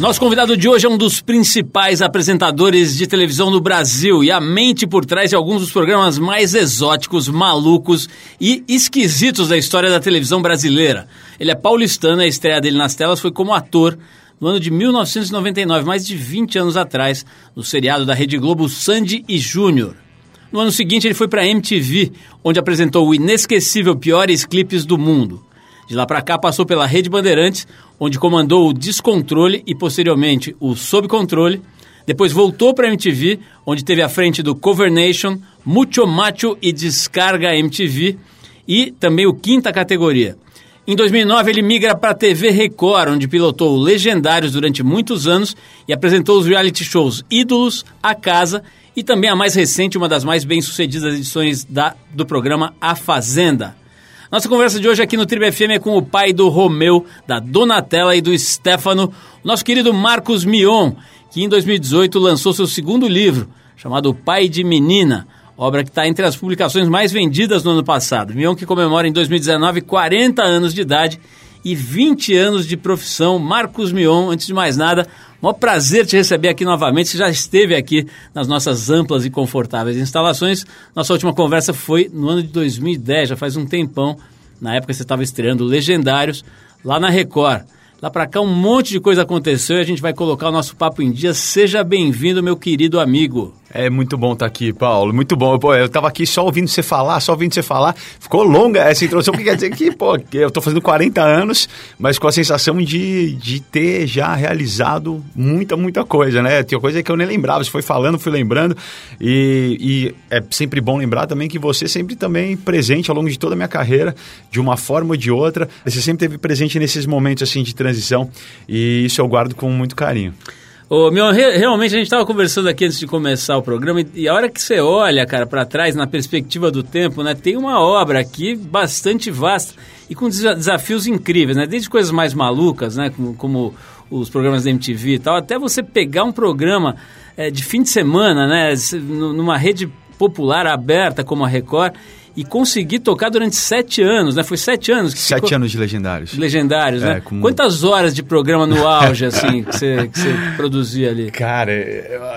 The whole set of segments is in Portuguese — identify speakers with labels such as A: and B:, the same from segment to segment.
A: Nosso convidado de hoje é um dos principais apresentadores de televisão no Brasil e a mente por trás de alguns dos programas mais exóticos, malucos e esquisitos da história da televisão brasileira. Ele é paulistano a estreia dele nas telas foi como ator no ano de 1999, mais de 20 anos atrás, no seriado da Rede Globo Sandy e Júnior. No ano seguinte, ele foi para MTV, onde apresentou o inesquecível Piores Clipes do Mundo. De lá para cá, passou pela Rede Bandeirantes, onde comandou o Descontrole e posteriormente o Sob Controle. Depois voltou para a MTV, onde teve à frente do Cover Nation, Mucho Macho e Descarga MTV e também o Quinta Categoria. Em 2009, ele migra para a TV Record, onde pilotou Legendários durante muitos anos e apresentou os reality shows Ídolos, A Casa e também a mais recente, uma das mais bem-sucedidas edições da, do programa A Fazenda. Nossa conversa de hoje aqui no Tribo FM é com o pai do Romeu, da Donatella e do Stefano, nosso querido Marcos Mion, que em 2018 lançou seu segundo livro, chamado Pai de Menina, obra que está entre as publicações mais vendidas no ano passado. Mion que comemora em 2019 40 anos de idade e 20 anos de profissão. Marcos Mion, antes de mais nada, maior prazer te receber aqui novamente. Você já esteve aqui nas nossas amplas e confortáveis instalações. Nossa última conversa foi no ano de 2010, já faz um tempão. Na época você estava estreando Legendários lá na Record. Lá para cá um monte de coisa aconteceu e a gente vai colocar o nosso papo em dia. Seja bem-vindo, meu querido amigo.
B: É muito bom estar tá aqui, Paulo. Muito bom. Pô, eu estava aqui só ouvindo você falar, só ouvindo você falar. Ficou longa essa introdução, porque quer dizer que, pô, eu estou fazendo 40 anos, mas com a sensação de, de ter já realizado muita, muita coisa, né? Tinha coisa que eu nem lembrava. Você foi falando, fui lembrando. E, e é sempre bom lembrar também que você sempre também presente ao longo de toda a minha carreira, de uma forma ou de outra. Você sempre teve presente nesses momentos assim de transição. E isso eu guardo com muito carinho.
A: Ô, meu, re, realmente a gente estava conversando aqui antes de começar o programa e, e a hora que você olha, cara, para trás, na perspectiva do tempo, né, tem uma obra aqui bastante vasta e com desafios incríveis, né? Desde coisas mais malucas, né, como, como os programas da MTV e tal, até você pegar um programa é, de fim de semana, né, numa rede popular aberta como a Record e consegui tocar durante sete anos, né? Foi sete anos que
B: Sete ficou... anos de Legendários.
A: Legendários, é, né? Com... Quantas horas de programa no auge, assim, que você, que você produzia ali?
B: Cara,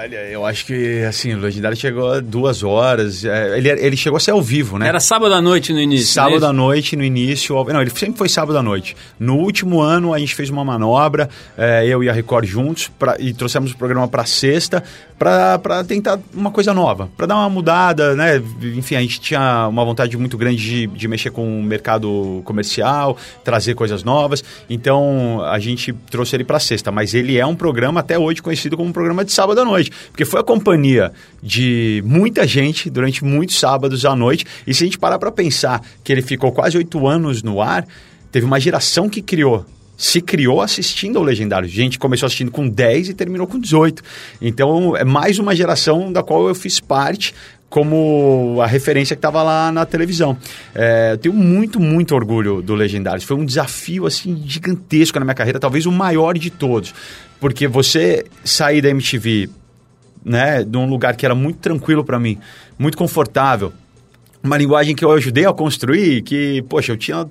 B: olha, eu acho que, assim, o Legendário chegou a duas horas. É, ele, ele chegou a ser ao vivo, né?
A: Era sábado à noite no início,
B: é Sábado à noite no início. Não, ele sempre foi sábado à noite. No último ano, a gente fez uma manobra, é, eu e a Record juntos, pra, e trouxemos o programa para sexta, para tentar uma coisa nova, para dar uma mudada, né? Enfim, a gente tinha uma vontade muito grande de, de mexer com o mercado comercial, trazer coisas novas. Então a gente trouxe ele para sexta, mas ele é um programa até hoje conhecido como um programa de sábado à noite, porque foi a companhia de muita gente durante muitos sábados à noite. E se a gente parar para pensar que ele ficou quase oito anos no ar, teve uma geração que criou se criou assistindo ao Legendário. A gente começou assistindo com 10 e terminou com 18. Então, é mais uma geração da qual eu fiz parte como a referência que estava lá na televisão. É, eu tenho muito, muito orgulho do Legendários. Foi um desafio assim gigantesco na minha carreira, talvez o maior de todos. Porque você sair da MTV, né, de um lugar que era muito tranquilo para mim, muito confortável, uma linguagem que eu ajudei a construir, que, poxa, eu tinha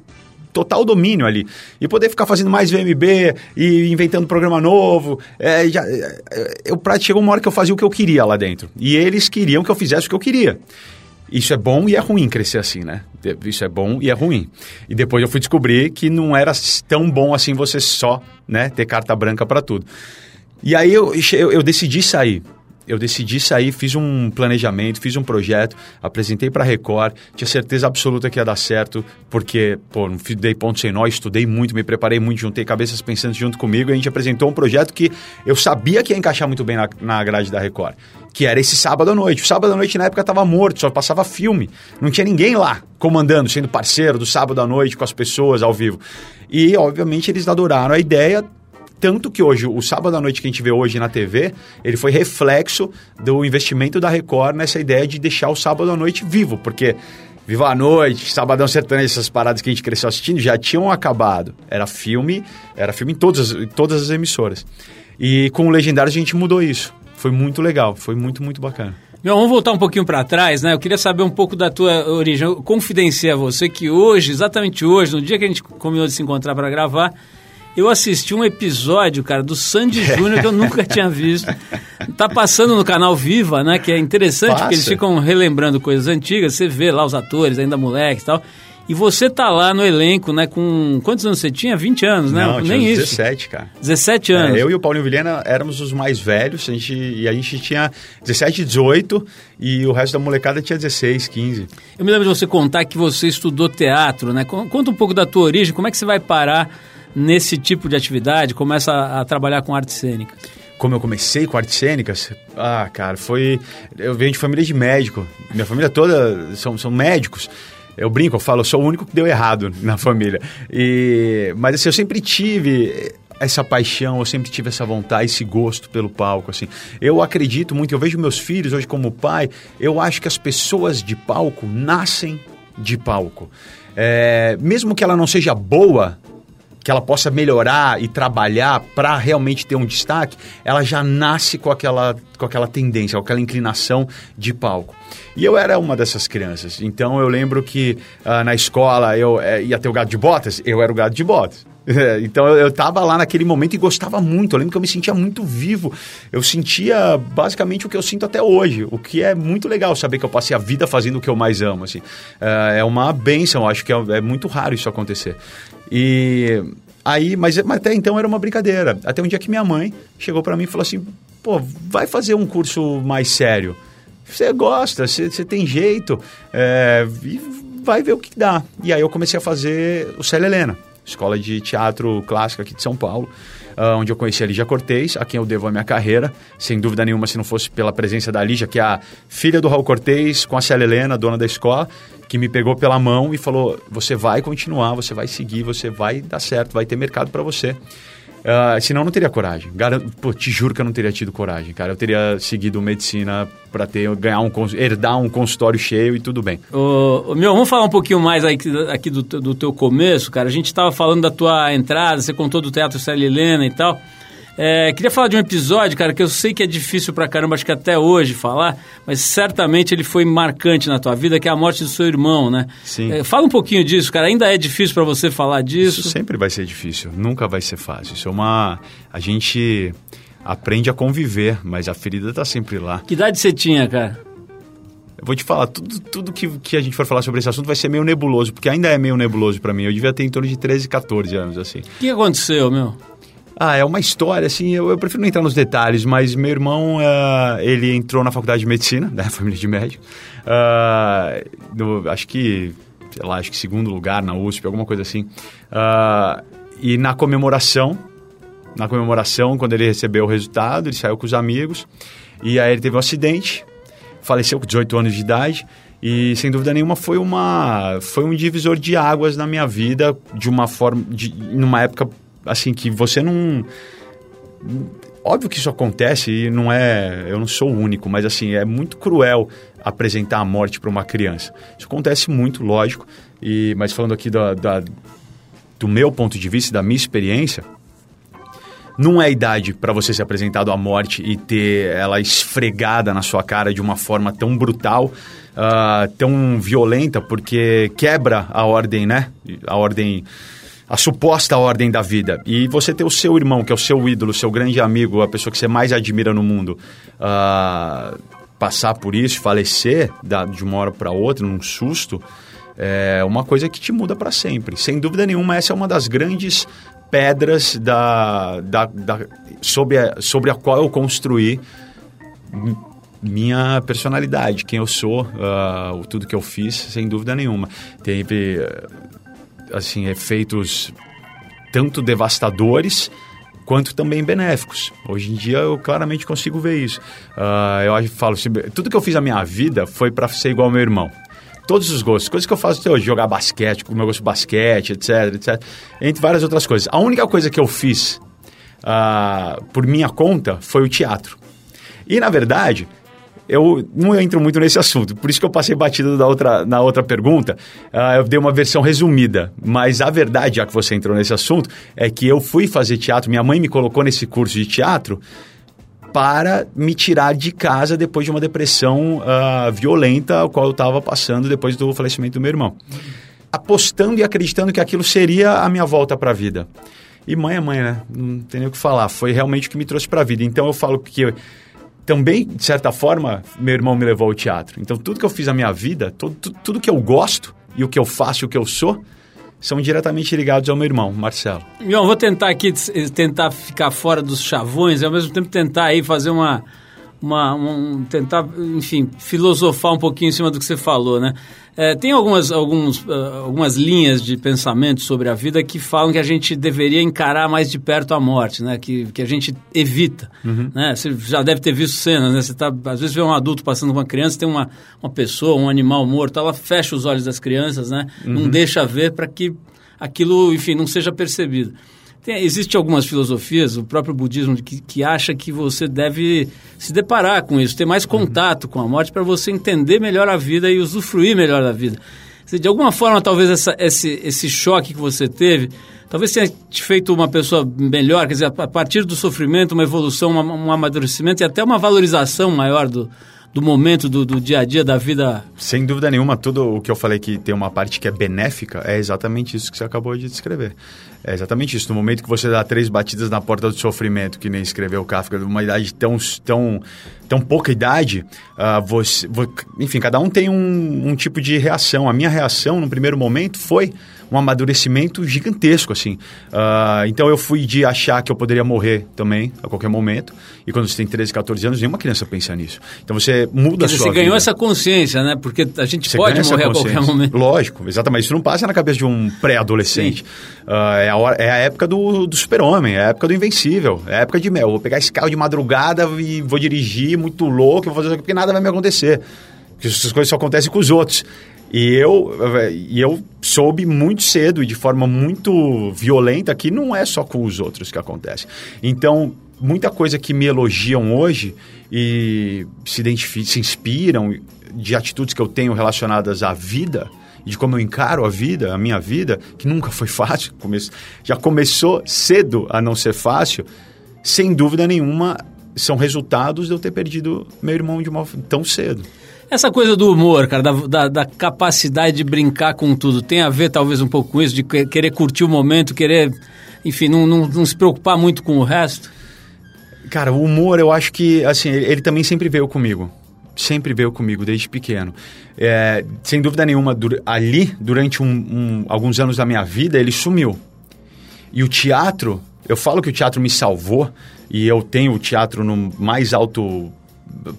B: total domínio ali. E poder ficar fazendo mais VMB e inventando programa novo. É, já, é, eu, chegou uma hora que eu fazia o que eu queria lá dentro. E eles queriam que eu fizesse o que eu queria. Isso é bom e é ruim crescer assim, né? Isso é bom e é ruim. E depois eu fui descobrir que não era tão bom assim você só né, ter carta branca para tudo. E aí eu, eu, eu decidi sair eu decidi sair, fiz um planejamento, fiz um projeto, apresentei para Record, tinha certeza absoluta que ia dar certo, porque, pô, não dei ponto sem nó, estudei muito, me preparei muito, juntei cabeças pensantes junto comigo e a gente apresentou um projeto que eu sabia que ia encaixar muito bem na, na grade da Record, que era esse sábado à noite. O sábado à noite na época estava morto, só passava filme, não tinha ninguém lá comandando, sendo parceiro do sábado à noite com as pessoas ao vivo. E, obviamente, eles adoraram a ideia, tanto que hoje, o sábado à noite que a gente vê hoje na TV, ele foi reflexo do investimento da Record nessa ideia de deixar o sábado à noite vivo, porque Viva a Noite, Sabadão Sertanejo, essas paradas que a gente cresceu assistindo já tinham acabado. Era filme, era filme em todas, em todas as emissoras. E com o Legendário a gente mudou isso. Foi muito legal, foi muito, muito bacana.
A: Meu, vamos voltar um pouquinho para trás, né? Eu queria saber um pouco da tua origem. Eu confidenciei a você que hoje, exatamente hoje, no dia que a gente combinou de se encontrar para gravar, eu assisti um episódio, cara, do Sandy Júnior que eu nunca tinha visto. Tá passando no canal Viva, né? Que é interessante,
B: Passa.
A: porque eles ficam relembrando coisas antigas. Você vê lá os atores, ainda moleques e tal. E você tá lá no elenco, né? Com quantos anos você tinha? 20 anos, né?
B: Não,
A: Nem
B: tinha
A: isso.
B: 17, cara.
A: 17 anos.
B: É, eu e o Paulinho Vilhena éramos os mais velhos, a gente, e a gente tinha 17, 18, e o resto da molecada tinha 16, 15.
A: Eu me lembro de você contar que você estudou teatro, né? Con- Conta um pouco da tua origem, como é que você vai parar nesse tipo de atividade, começa a, trabalhar com arte cênica?
B: Como eu comecei com artes cênicas, ah, cara, foi. Eu venho de família de médico. Minha família toda são, são médicos. Eu brinco, eu falo, eu sou o único que deu errado na família. E, mas assim, eu sempre tive essa paixão, eu sempre tive essa vontade, esse gosto pelo palco, assim. Eu acredito muito, eu vejo meus filhos hoje como pai, eu acho que as pessoas de palco nascem de palco. É, mesmo que ela não seja boa, que ela possa melhorar e trabalhar para realmente ter um destaque, ela já nasce com aquela, com aquela tendência, com aquela inclinação de palco. E eu era uma dessas crianças. Então eu lembro que ah, na escola eu eh, ia ter o gato de botas, eu era o gato de botas. Então eu, eu tava lá naquele momento e gostava muito. Eu lembro que eu me sentia muito vivo. Eu sentia basicamente o que eu sinto até hoje, o que é muito legal saber que eu passei a vida fazendo o que eu mais amo. Assim. Ah, é uma benção, acho que é, é muito raro isso acontecer. E aí, mas, mas até então era uma brincadeira. Até um dia que minha mãe chegou para mim e falou assim: pô, vai fazer um curso mais sério. Você gosta, você, tem jeito, é, vai ver o que dá. E aí eu comecei a fazer o Célia Helena, escola de teatro clássico aqui de São Paulo, ah, onde eu conheci a Lígia Cortez, a quem eu devo a minha carreira. Sem dúvida nenhuma, se não fosse pela presença da Lígia, que é a filha do Raul Cortez, com a Célia Helena, dona da escola, que me pegou pela mão e falou: você vai continuar, você vai seguir, você vai dar certo, vai ter mercado para você. Ah, senão eu não teria coragem. Garan- Pô, te juro que eu não teria tido coragem, cara. Eu teria seguido medicina para ter ganhar um herdar um consultório cheio e tudo bem.
A: Ô, meu, vamos falar um pouquinho mais aí, que- aqui do, do teu começo, cara. A gente estava falando da tua entrada, você contou do Teatro Célia Helena e tal. É, queria falar de um episódio, cara, que eu sei que é difícil pra caramba, acho que até hoje falar, mas certamente ele foi marcante na tua vida, que é a morte do seu irmão, né?
B: Sim.
A: É, fala um pouquinho disso, cara. Ainda é difícil pra você falar disso?
B: Isso sempre vai ser difícil, nunca vai ser fácil. Isso é uma. A gente aprende a conviver, mas a ferida está sempre lá.
A: Que idade você tinha, cara?
B: Eu vou te falar, tudo, tudo que, que a gente for falar sobre esse assunto vai ser meio nebuloso, porque ainda é meio nebuloso para mim. Eu devia ter em torno de 13, 14 anos, assim.
A: O que aconteceu, meu?
B: Ah, é uma história, assim, eu, eu prefiro não entrar nos detalhes, mas meu irmão, ah, ele entrou na faculdade de medicina, da família de médico, ah, no- acho que, sei lá, acho que segundo lugar na USP, alguma coisa assim, Ah, e na comemoração, na comemoração, quando ele recebeu o resultado, ele saiu com os amigos, e aí ele teve um acidente, faleceu com 18 anos de idade, e sem dúvida nenhuma foi uma foi um divisor de águas na minha vida de uma forma de, numa época assim que você não óbvio que isso acontece e não é eu não sou o único mas assim é muito cruel apresentar a morte para uma criança isso acontece muito lógico e mas falando aqui da, da do meu ponto de vista da minha experiência não é idade para você ser apresentado à morte e ter ela esfregada na sua cara de uma forma tão brutal, ah, tão violenta, porque quebra a ordem, né? A ordem. A suposta ordem da vida. E você ter o seu irmão, que é o seu ídolo, seu grande amigo, a pessoa que você mais admira no mundo, ah, passar por isso, falecer da- de uma hora para outra, num susto, é uma coisa que te muda para sempre. Sem dúvida nenhuma, essa é uma das grandes pedras da, da, da- sobre, a, sobre a qual eu construí mi- minha personalidade, quem eu sou, o tudo que eu fiz, sem dúvida nenhuma. Teve, assim, efeitos tanto devastadores quanto também benéficos. Hoje em dia eu claramente consigo ver isso. Ah, eu falo, tudo que eu fiz na minha vida foi para ser igual ao meu irmão. Todos os gostos, coisas que eu faço até hoje, jogar basquete, o meu gosto de basquete, etc, etc, entre várias outras coisas. A única coisa que eu fiz ah, por minha conta foi o teatro. E, na verdade, eu não entro muito nesse assunto, por isso que eu passei batido da outra, na outra pergunta. Uh, eu dei uma versão resumida, mas a verdade, já que você entrou nesse assunto, é que eu fui fazer teatro, minha mãe me colocou nesse curso de teatro para me tirar de casa depois de uma depressão uh, violenta, a qual eu estava passando depois do falecimento do meu irmão. Apostando e acreditando que aquilo seria a minha volta para a vida. E mãe é mãe, né? Não tem nem o que falar. Foi realmente o que me trouxe para a vida. Então eu falo que também, de certa forma, meu irmão me levou ao teatro. Então tudo que eu fiz na minha vida, tudo, tudo, tudo que eu gosto e o que eu faço o que eu sou, são diretamente ligados ao meu irmão, Marcelo.
A: João, vou tentar aqui tentar ficar fora dos chavões e ao mesmo tempo tentar aí fazer uma, uma um, tentar, enfim, filosofar um pouquinho em cima do que você falou, né? É, tem algumas, alguns, uh, algumas linhas de pensamento sobre a vida que falam que a gente deveria encarar mais de perto a morte, né? Que, que a gente evita, uhum. né? Você já deve ter visto cenas, né? Você tá, às vezes vê um adulto passando com uma criança, tem uma, uma pessoa, um animal morto, ela fecha os olhos das crianças, né? Uhum. Não deixa ver para que aquilo, enfim, não seja percebido. Tem, existe algumas filosofias, o próprio budismo, que, que acha que você deve se deparar com isso, ter mais contato com a morte para você entender melhor a vida e usufruir melhor da vida. De alguma forma, talvez essa, esse, esse choque que você teve, talvez tenha te feito uma pessoa melhor, quer dizer, a partir do sofrimento, uma evolução, uma, um amadurecimento e até uma valorização maior do, do momento, do, do, dia a dia, da vida?
B: Sem dúvida nenhuma, tudo o que eu falei que tem uma parte que é benéfica é exatamente isso que você acabou de descrever. É exatamente isso. No momento que você dá três batidas na porta do sofrimento, que nem escreveu Kafka, de uma idade tão, tão, tão pouca idade, uh, você, enfim, cada um tem um, um tipo de reação. A minha reação, no primeiro momento, foi um amadurecimento gigantesco, assim. Uh, então eu fui de achar que eu poderia morrer também a qualquer momento. E quando você tem 13, 14 anos, nenhuma criança pensa nisso. Então você muda
A: dizer,
B: a sua
A: Você ganhou essa consciência, né? Porque a gente você pode morrer a qualquer momento.
B: Lógico, exatamente. Isso não passa na cabeça de um pré-adolescente. Uh, é, a hora, é a época do, do super-homem, é a época do invencível, é a época de, meu, vou pegar esse carro de madrugada e vou dirigir muito louco, vou fazer porque nada vai me acontecer. Porque essas coisas só acontecem com os outros. E eu, e eu soube muito cedo e de forma muito violenta que não é só com os outros que acontece. Então, muita coisa que me elogiam hoje e se se inspiram de atitudes que eu tenho relacionadas à vida e de como eu encaro a vida, a minha vida, que nunca foi fácil, já começou cedo a não ser fácil, sem dúvida nenhuma são resultados de eu ter perdido meu irmão de uma tão cedo.
A: Essa coisa do humor, cara, da, da, da, capacidade de brincar com tudo, tem a ver talvez um pouco com isso, de querer curtir o momento, querer, enfim, não, não, não se preocupar muito com o resto?
B: Cara, o humor, eu acho que, assim, ele, ele também sempre veio comigo. Sempre veio comigo, desde pequeno. É, sem dúvida nenhuma, ali, durante um, um, alguns anos da minha vida, ele sumiu. E o teatro, eu falo que o teatro me salvou, e eu tenho o teatro no mais alto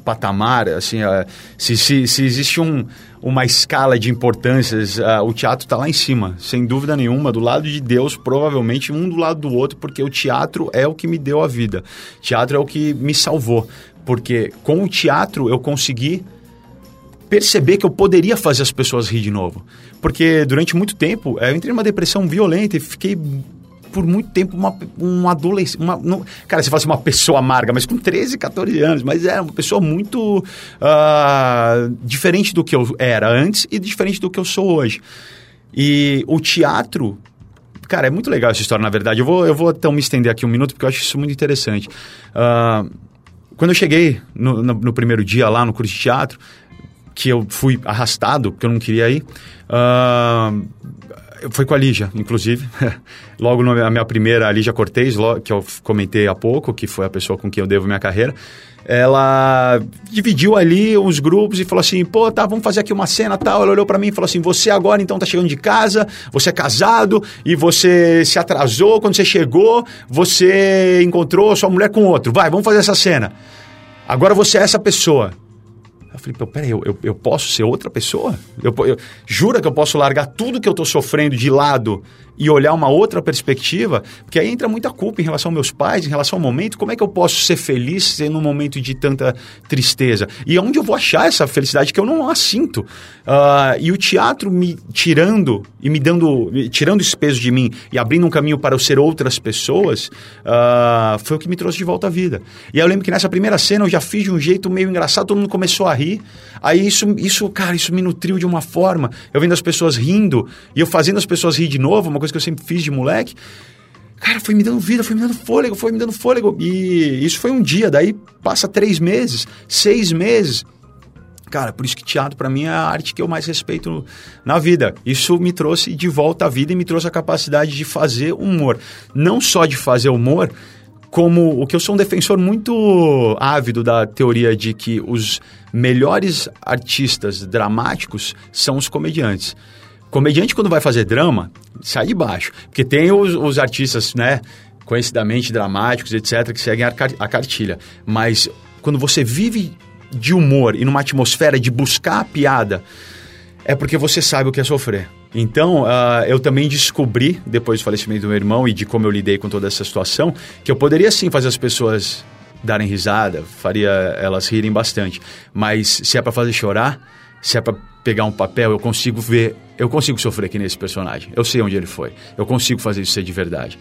B: patamar, assim, uh, se, se, se, existe um, uma escala de importâncias, uh, o teatro está lá em cima, sem dúvida nenhuma, do lado de Deus, provavelmente um do lado do outro, porque o teatro é o que me deu a vida, teatro é o que me salvou, porque com o teatro eu consegui perceber que eu poderia fazer as pessoas rir de novo. Porque durante muito tempo eu entrei numa depressão violenta e fiquei por muito tempo uma, um adolescente. Uma, não, cara, você fala assim, uma pessoa amarga, mas com 13, 14 anos. Mas é uma pessoa muito uh, diferente do que eu era antes e diferente do que eu sou hoje. E o teatro. Cara, é muito legal essa história, na verdade. Eu vou, eu vou então me estender aqui um minuto, porque eu acho isso muito interessante. Uh, quando eu cheguei no, no, no, primeiro dia lá no curso de teatro, que eu fui arrastado, porque eu não queria ir, uh, foi com a Lígia, inclusive. Logo na minha primeira, a Lígia Cortez, que eu comentei há pouco, que foi a pessoa com quem eu devo minha carreira. Ela dividiu ali os grupos e falou assim: pô, tá, vamos fazer aqui uma cena tal. Ela olhou para mim e falou assim: você agora então tá chegando de casa, você é casado e você se atrasou. Quando você chegou, você encontrou sua mulher com outro. Vai, vamos fazer essa cena. Agora você é essa pessoa. Eu falei, pô, peraí, eu, eu, eu posso ser outra pessoa? Eu, eu, jura que eu posso largar tudo que eu estou sofrendo de lado e olhar uma outra perspectiva, porque aí entra muita culpa em relação aos meus pais, em relação ao momento. Como é que eu posso ser feliz sendo um momento de tanta tristeza? E onde eu vou achar essa felicidade que eu não a sinto? Uh, e o teatro me tirando e me dando, tirando esse peso de mim e abrindo um caminho para eu ser outras pessoas, uh, foi o que me trouxe de volta à vida. E aí eu lembro que nessa primeira cena eu já fiz de um jeito meio engraçado, todo mundo começou a rir. Aí isso, isso, cara, isso me nutriu de uma forma. Eu vendo as pessoas rindo e eu fazendo as pessoas rir de novo, uma coisa que eu sempre fiz de moleque. Cara, foi me dando vida, foi me dando fôlego, foi me dando fôlego. E isso foi um dia, daí passa três meses, seis meses. Cara, por isso que teatro para mim é a arte que eu mais respeito na vida. Isso me trouxe de volta à vida e me trouxe a capacidade de fazer humor. Não só de fazer humor, como o que eu sou um defensor muito ávido da teoria de que os melhores artistas dramáticos são os comediantes. Comediante, quando vai fazer drama, sai de baixo. Porque tem os, os artistas, né, conhecidamente dramáticos, etc., que seguem a, car a cartilha. Mas quando você vive de humor e numa atmosfera de buscar a piada, é porque você sabe o que é sofrer. Então, uh, eu também descobri, depois do falecimento do meu irmão e de como eu lidei com toda essa situação, que eu poderia sim fazer as pessoas darem risada, faria elas rirem bastante. Mas se é para fazer chorar, se é para pegar um papel, eu consigo ver, eu consigo sofrer aqui nesse personagem. Eu sei onde ele foi. Eu consigo fazer isso ser de verdade.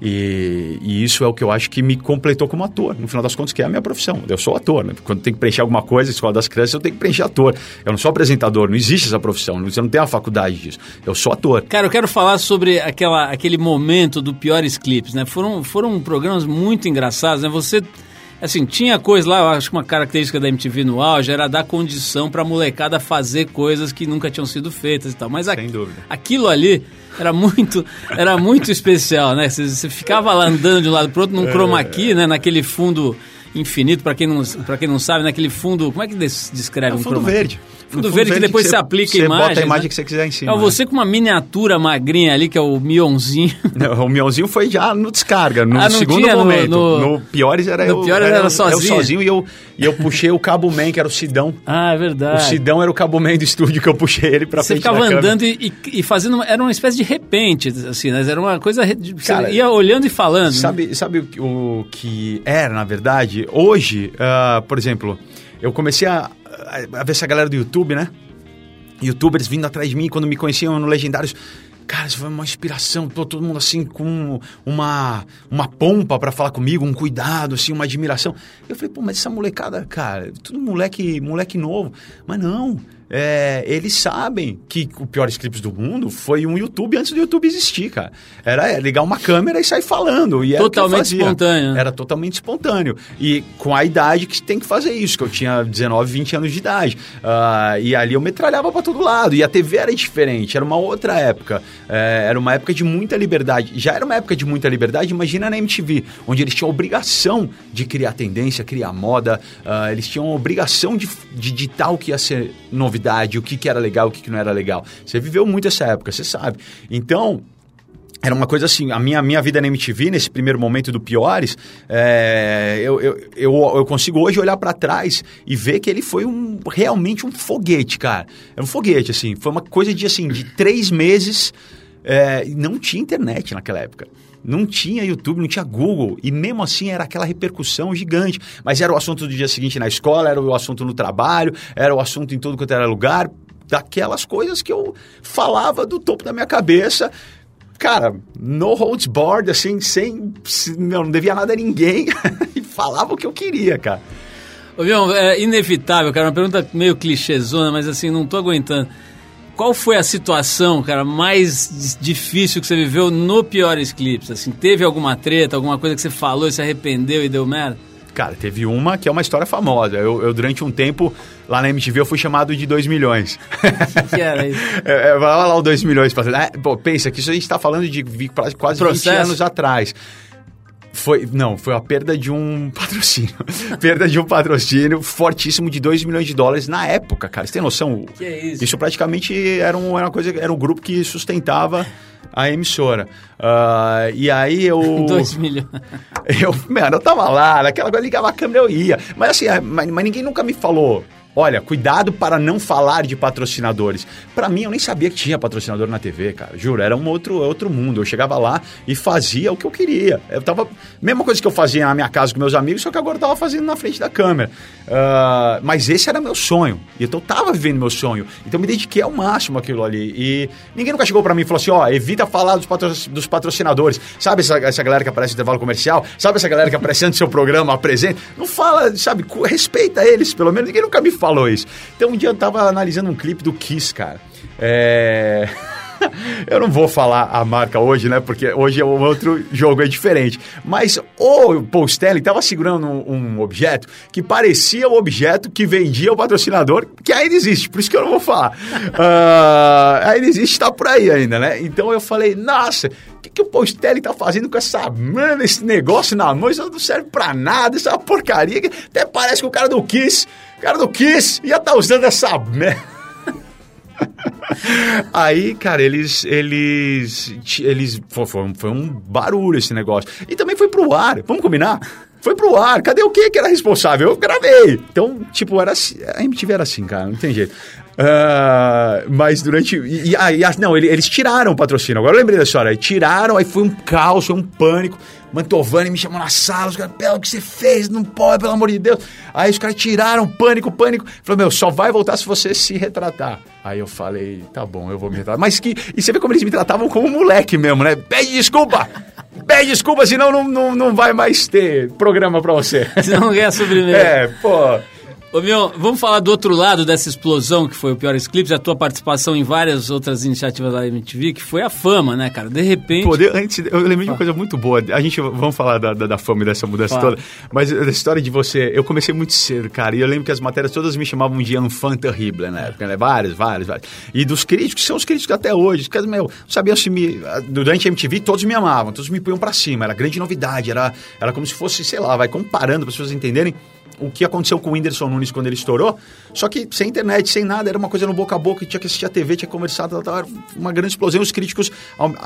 B: E, e, isso é o que eu acho que me completou como ator. No final das contas, que é a minha profissão. Eu sou ator, né? Quando tem que preencher alguma coisa, escola das crianças, eu tenho que preencher ator. Eu não sou apresentador, não existe essa profissão. Você não tem a faculdade disso. Eu sou ator.
A: Cara, eu quero falar sobre aquela, aquele momento do Piores Clipes, né? Foram, foram programas muito engraçados, né? Você Assim, tinha coisa lá, eu acho que uma característica da MTV no auge era dar condição pra molecada fazer coisas que nunca tinham sido feitas e tal. Mas
B: Sem dúvida.
A: aquilo ali era muito, era muito especial, né? Você, você ficava lá andando de um lado pro outro num chroma key, né? Naquele fundo infinito, para quem, não, quem não sabe, naquele fundo. Como é que descreve
B: é
A: um
B: fundo
A: chroma
B: verde.
A: Fundo, verde, que depois
B: você,
A: você aplica
B: você
A: imagem.
B: bota a imagem
A: né?
B: que você quiser em cima.
A: É você com uma miniatura magrinha ali, que é o Mionzinho.
B: Não, o Mionzinho foi já no descarga, no
A: Ah,
B: segundo
A: tinha no-
B: momento.
A: no-
B: No, piores era
A: no
B: eu.
A: piores era
B: eu-
A: sozinho.
B: Eu sozinho e eu, e eu puxei o Cabo Man, que era o Sidão.
A: Ah, é
B: O
A: verdade.
B: Sidão era o Cabo Man do estúdio que eu puxei ele pra
A: Você ficava andando e, e- fazendo. Era uma espécie de repente, assim, né? Era uma coisa. Você
B: Cara,
A: ia olhando e falando. né?
B: Sabe, sabe o, que- o que era, na verdade? Hoje, ah, por exemplo, eu comecei a, a ver essa galera do YouTube, né? Youtubers vindo atrás de mim quando me conheciam no Legendários. Cara, isso foi uma inspiração. Pô, todo mundo assim com uma, uma pompa pra falar comigo, um cuidado, assim, uma admiração. Eu falei, pô, mas essa molecada, cara, tudo moleque, moleque novo. Mas não, é, eles sabem que o Piores Clipes do Mundo foi um YouTube antes do YouTube existir, cara. Era ligar uma câmera e sair falando. E
A: Totalmente espontâneo, né?
B: Era totalmente espontâneo. E com a idade que tem que fazer isso, que eu tinha 19, 20 anos de idade. Ah, e ali eu metralhava pra todo lado. E a TV era diferente, era uma outra época. É, era uma época de muita liberdade. Já era uma época de muita liberdade, imagina na MTV, onde eles tinham a obrigação de criar tendência, criar moda. ah, eles tinham a obrigação de, de ditar o que ia ser novidade, o que, que era legal, o que, que não era legal. Você viveu muito essa época, você sabe. Então, era uma coisa assim, a minha, minha vida na MTV, nesse primeiro momento do Piores, é, eu, eu, eu, eu consigo hoje olhar pra trás e ver que ele foi um, realmente um foguete, cara. Era um foguete, assim. Foi uma coisa de, assim, de três meses. é, não tinha internet naquela época. Não tinha YouTube, não tinha Google. E mesmo assim era aquela repercussão gigante. Mas era o assunto do dia seguinte na escola, era o assunto no trabalho, era o assunto em todo quanto era lugar. Daquelas coisas que eu falava do topo da minha cabeça cara, no holds barred, assim, sem. se- Meu, não devia nada a ninguém. e falava o que eu queria, cara.
A: Ô, Bion, é inevitável, cara, uma pergunta meio clichêzona, mas assim, não tô aguentando. Qual foi a situação, cara, mais difícil que você viveu no Piores Clipes? Assim, teve alguma treta, alguma coisa que você falou e se arrependeu e deu merda?
B: Cara, teve uma que é uma história famosa. Eu, eu, durante um tempo, lá na MTV, eu fui chamado de 2 milhões.
A: O que era isso?
B: É, é, vai lá o 2 milhões pra é, pô, Pensa que isso a gente tá falando de vi- quase quase 20
A: Processo?
B: anos atrás. Foi, não, foi a perda de um patrocínio. perda de um patrocínio fortíssimo de 2 milhões de dólares na época, cara. Você tem noção?
A: Que é isso?
B: Isso praticamente era, um, era uma coisa, era um grupo que sustentava a emissora. Ah, e aí eu.
A: 2 milhões.
B: Eu, mano, eu tava lá, naquela coisa, ligava a câmera eu ia. Mas assim, é, mas, mas ninguém nunca me falou Olha, cuidado para não falar de patrocinadores. Para mim, eu nem sabia que tinha patrocinador na TV, cara. Juro, era um outro, outro mundo. Eu chegava lá e fazia o que eu queria. Eu tava. Mesma coisa que eu fazia na minha casa com meus amigos, só que agora eu tava fazendo na frente da câmera. Uh, mas esse era meu sonho. E então eu tava vivendo meu sonho. Então eu me dediquei ao máximo aquilo ali. E ninguém nunca chegou para mim e falou assim: ó, evita falar dos, patro... dos patrocinadores. Sabe essa, essa galera que aparece no intervalo comercial? Sabe essa galera que aparece antes do seu programa, apresenta? Não fala, sabe? Respeita eles, pelo menos. Ninguém nunca me falou falou isso. Então um dia eu tava analisando um clipe do Kiss, cara. É. eu não vou falar a marca hoje, né? Porque hoje é um outro jogo, é diferente. Mas o Stanley estava segurando um, um, objeto que parecia o objeto que vendia o patrocinador, que ainda existe, por isso que eu não vou falar. Uh, ainda existe, está por aí ainda, né? Então eu falei, nossa, o que, que o Stanley tá fazendo com essa, mano, esse negócio na mão? Isso não serve pra nada, isso é uma porcaria. Até parece que o cara do Kiss, o cara do Kiss ia estar tá usando essa merda. Aí, cara, eles. Eles. eles foi, foi, um, foi um barulho esse negócio. E também foi pro ar. Vamos combinar? Foi pro ar. Cadê o que que era responsável? Eu gravei. Então, tipo, era assim. A MTV era assim, cara, não tem jeito. Uh, mas durante. E, e, ah, não, eles tiraram o patrocínio. Agora eu lembrei da história. Aí tiraram, aí foi um caos, foi um pânico. Mantovani me chamou na sala, os caras, pelo que você fez, não pode, pelo amor de Deus. Aí os caras tiraram, pânico, pânico. Falou, meu, só vai voltar se você se retratar. Aí eu falei, tá bom, eu vou me retratar. Mas que. E você vê como eles me tratavam como moleque mesmo, né? Pede desculpa! Pede desculpa, senão não, não, não vai mais ter programa pra você.
A: Senão não ganha sobremesa.
B: É, pô.
A: Ô, meu, vamos falar do outro lado dessa explosão que foi o Piores Clips, a tua participação em várias outras iniciativas da MTV, que foi a fama, né, cara? De repente...
B: Pô, de, antes, eu lembrei de uma coisa muito boa. A gente, vamos falar da, da, da fama e dessa mudança Fala. toda, mas da história de você, eu comecei muito cedo, cara, e eu lembro que as matérias todas me chamavam um fã terrível na época, né? Várias, várias, várias. E dos críticos, são os críticos até hoje, porque, meu, sabia se me... Durante a MTV, todos me amavam, todos me punham pra cima, era grande novidade, era, era como se fosse, sei lá, vai comparando para as pessoas entenderem o que aconteceu com o Whindersson Nunes quando ele estourou, só que sem internet, sem nada, era uma coisa no boca a boca, tinha que assistir a TV, tinha que conversar, tal, tal, era uma grande explosão, os críticos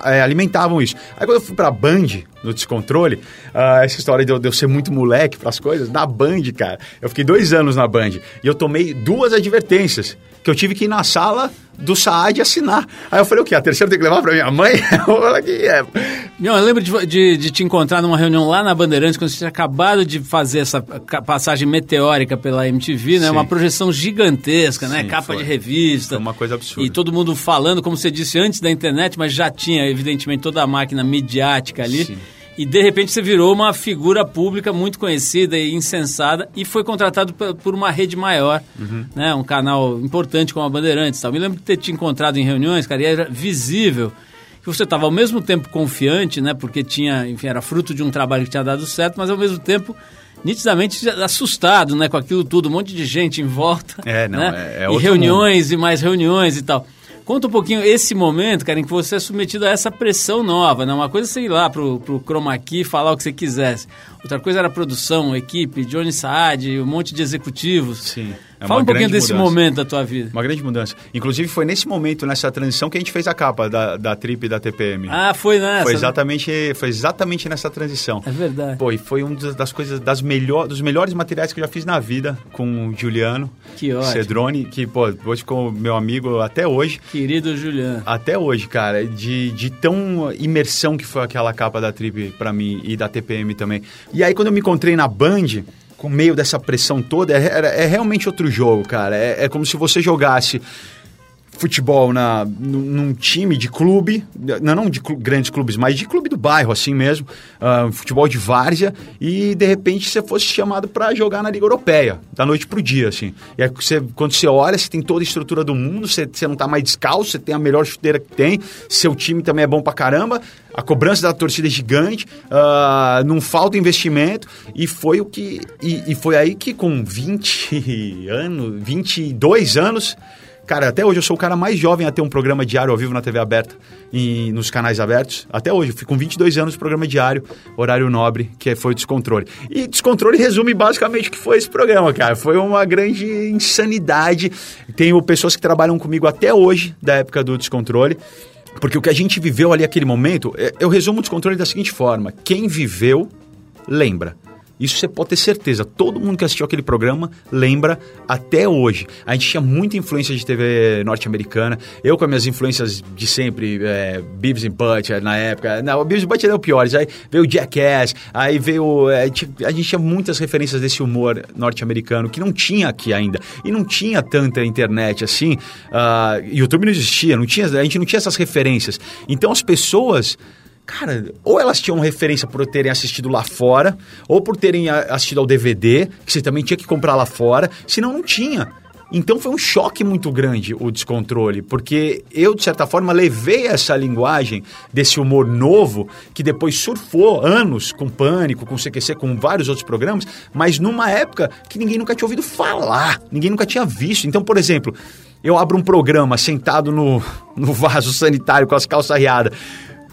B: é, alimentavam isso. Aí quando eu fui pra Band, no Descontrole, uh, essa história de eu, de eu ser muito moleque para as coisas, na Band, cara, eu fiquei dois anos na Band, e eu tomei duas advertências, que eu tive que ir na sala do Saad assinar. Aí eu falei, o quê? A terceira tem que levar para minha mãe? eu que é.
A: Não, eu lembro de, de, de, te encontrar numa reunião lá na Bandeirantes, quando você tinha acabado de fazer essa passagem meteórica pela MTV, né? Sim. Uma projeção gigantesca, né? Sim? Capa foi. de revista.
B: Foi uma coisa absurda.
A: E todo mundo falando, como você disse, antes da internet, mas já tinha, evidentemente, toda a máquina midiática ali. Sim e de repente você virou uma figura pública muito conhecida e insensada e foi contratado por uma rede maior, uhum. né? Um canal importante como a Bandeirantes. Tal. Me lembro de ter te encontrado em reuniões, cara, e era visível que você estava ao mesmo tempo confiante, né? Porque tinha, enfim, era fruto de um trabalho que tinha dado certo, mas ao mesmo tempo nitidamente assustado, né? Com aquilo tudo, um monte de gente em volta.
B: É, não,
A: né?
B: é, é
A: E reuniões mundo. e mais reuniões e tal. Conta um pouquinho esse momento, cara, em que você é submetido a essa pressão nova, né? Uma coisa, sei lá, pro, pro Chroma Key falar o que você quisesse. Outra coisa era produção, equipe, Johnny Saad, um monte de executivos.
B: Sim.
A: É Fala um pouquinho desse mudança. momento da tua vida.
B: Uma grande mudança. Inclusive, foi nesse momento, nessa transição, que a gente fez a capa da, da Trip e da TPM.
A: Ah, foi nessa?
B: Foi exatamente, foi exatamente nessa transição.
A: É verdade.
B: Pô, e foi uma das coisas, das melhor, dos melhores materiais que eu já fiz na vida com o Juliano.
A: Que ótimo.
B: Cedrone, que, pô, hoje ficou meu amigo até hoje.
A: Querido Juliano.
B: Até hoje, cara, de, de tão imersão que foi aquela capa da Trip para mim e da TPM também. E aí, quando eu me encontrei na Band com meio dessa pressão toda, é, é, é realmente outro jogo, cara. É, é como se você jogasse futebol na, num time de clube, não, não de grandes clubes, mas de clube do bairro, assim mesmo, uh, futebol de várzea, e de repente você fosse chamado para jogar na Liga Europeia, da noite pro dia, assim. E aí você, quando você olha, você tem toda a estrutura do mundo, você, você não tá mais descalço, você tem a melhor chuteira que tem, seu time também é bom pra caramba, a cobrança da torcida é gigante, uh, não falta investimento, e foi o que. E, e foi aí que com 20 anos, 22 anos Cara, até hoje eu sou o cara mais jovem a ter um programa diário ao vivo na TV aberta e nos canais abertos. Até hoje, fico com 22 anos, programa diário, horário nobre, que foi o Descontrole. E Descontrole resume basicamente o que foi esse programa, cara. Foi uma grande insanidade. Tenho pessoas que trabalham comigo até hoje, da época do Descontrole. Porque o que a gente viveu ali aquele momento, é, eu resumo o descontrole da seguinte forma: quem viveu, lembra. Isso você pode ter certeza. Todo mundo que assistiu aquele programa lembra até hoje. A gente tinha muita influência de TV norte-americana. Eu com as minhas influências de sempre, é, Beavis and Butcher na época. Não, o Beavis and Butcher era o pior. Aí veio o Jackass, aí veio... É, a gente tinha muitas referências desse humor norte-americano que não tinha aqui ainda. E não tinha tanta internet assim. Uh, YouTube não existia, não tinha, a gente não tinha essas referências. Então as pessoas Cara, ou elas tinham referência por terem assistido lá fora, ou por terem assistido ao DVD, que você também tinha que comprar lá fora, senão não tinha. Então foi um choque muito grande o descontrole, porque eu, de certa forma, levei essa linguagem desse humor novo, que depois surfou anos com Pânico, com CQC, com vários outros programas, mas numa época que ninguém nunca tinha ouvido falar, ninguém nunca tinha visto. Então, por exemplo, eu abro um programa sentado no, no vaso sanitário com as calças riadas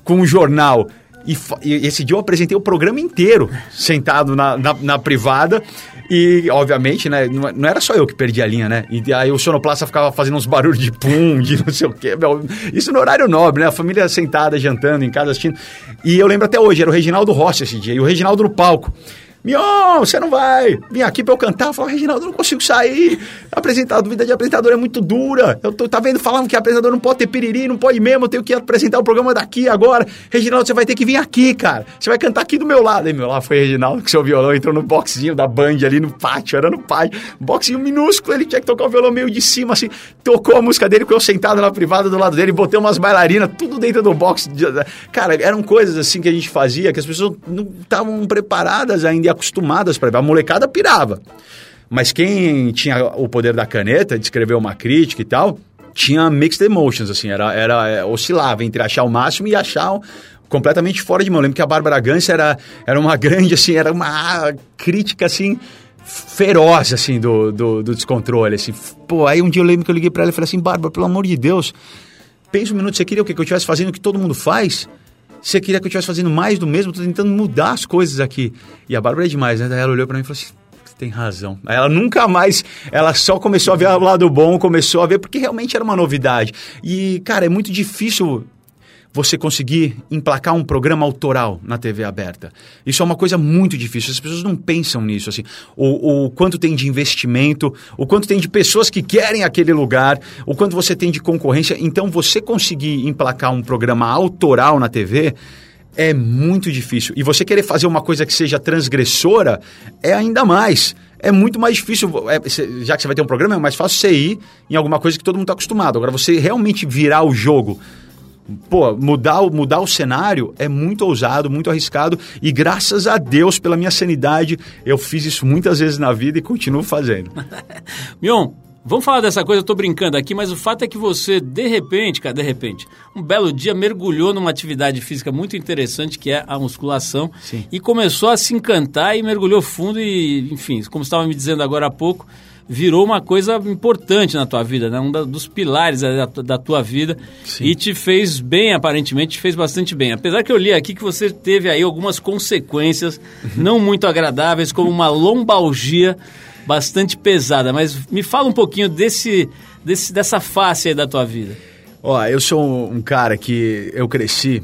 B: com um jornal. E, e, esse dia eu apresentei o programa inteiro sentado na, na, na privada. E, obviamente, né, não, era só eu que perdi a linha, né? E aí o sonoplasta ficava fazendo uns barulhos de pum, de não sei o quê. Isso no horário nobre, né? A família sentada, jantando em casa, assistindo. E eu lembro até hoje, era o Reginaldo Rossi esse dia, e o Reginaldo no palco. Mion, você não vai vir aqui pra eu cantar? Eu falo, Reginaldo, eu não consigo sair. Apresentador, vida de apresentador é muito dura. Eu tô, tá vendo, falando que apresentador não pode ter piriri, não pode mesmo, eu tenho que apresentar o programa daqui agora. Reginaldo, você vai ter que vir aqui, cara. Você vai cantar aqui do meu lado. Aí, meu lado foi Reginaldo, que seu violão entrou no boxinho da Band ali no pátio, era no pátio. Boxinho minúsculo, ele tinha que tocar o violão meio de cima, assim. Tocou a música dele, com eu sentado na privada do lado dele, botei umas bailarinas, tudo dentro do box. Cara, eram coisas assim que a gente fazia, que as pessoas não estavam preparadas ainda acostumadas para ver. A molecada pirava. Mas quem tinha o poder da caneta, de escrever uma crítica e tal, tinha mixed emotions, assim, era, era é, oscilava entre achar o máximo e achar completamente fora de mão. Eu lembro que a Bárbara Gans era, era uma grande, assim, era uma crítica, assim, feroz, assim, do, do, do, descontrole, assim. Pô, aí um dia eu lembro que eu liguei para ela e falei assim, Bárbara, pelo amor de Deus, pensa um minuto, você queria o quê? Que eu estivesse fazendo o que todo mundo faz? Você queria que eu estivesse fazendo mais do mesmo? Tô tentando mudar as coisas aqui. E a Bárbara é demais, né? Daí ela olhou para mim e falou assim, tem razão. Ela nunca mais, ela só começou a ver o lado bom, começou a ver, porque realmente era uma novidade. E, cara, é muito difícil você conseguir emplacar um programa autoral na TV aberta. Isso é uma coisa muito difícil. As pessoas não pensam nisso, assim. O, o quanto tem de investimento, o quanto tem de pessoas que querem aquele lugar, o quanto você tem de concorrência. Então, você conseguir emplacar um programa autoral na TV é muito difícil. E você querer fazer uma coisa que seja transgressora é ainda mais. É muito mais difícil, é, já que você vai ter um programa, é mais fácil você ir em alguma coisa que todo mundo está acostumado. Agora, você realmente virar o jogo pô, mudar, mudar o cenário é muito ousado, muito arriscado e graças a Deus pela minha sanidade eu fiz isso muitas vezes na vida e continuo fazendo.
A: Mion, vamos falar dessa coisa, eu tô brincando aqui, mas o fato é que você, de repente, cara, de repente, um belo dia mergulhou numa atividade física muito interessante que é a musculação
B: Sim.
A: e começou a se encantar e mergulhou fundo e, enfim, como estava me dizendo agora há pouco, virou uma coisa importante na tua vida, né? um da, dos pilares da, da tua vida
B: Sim.
A: e te fez bem, aparentemente, te fez bastante bem. Apesar que eu li aqui que você teve aí algumas consequências uhum. não muito agradáveis, como uma lombalgia bastante pesada. Mas me fala um pouquinho desse, desse dessa face aí da tua vida.
B: Ó, eu sou um cara que eu cresci,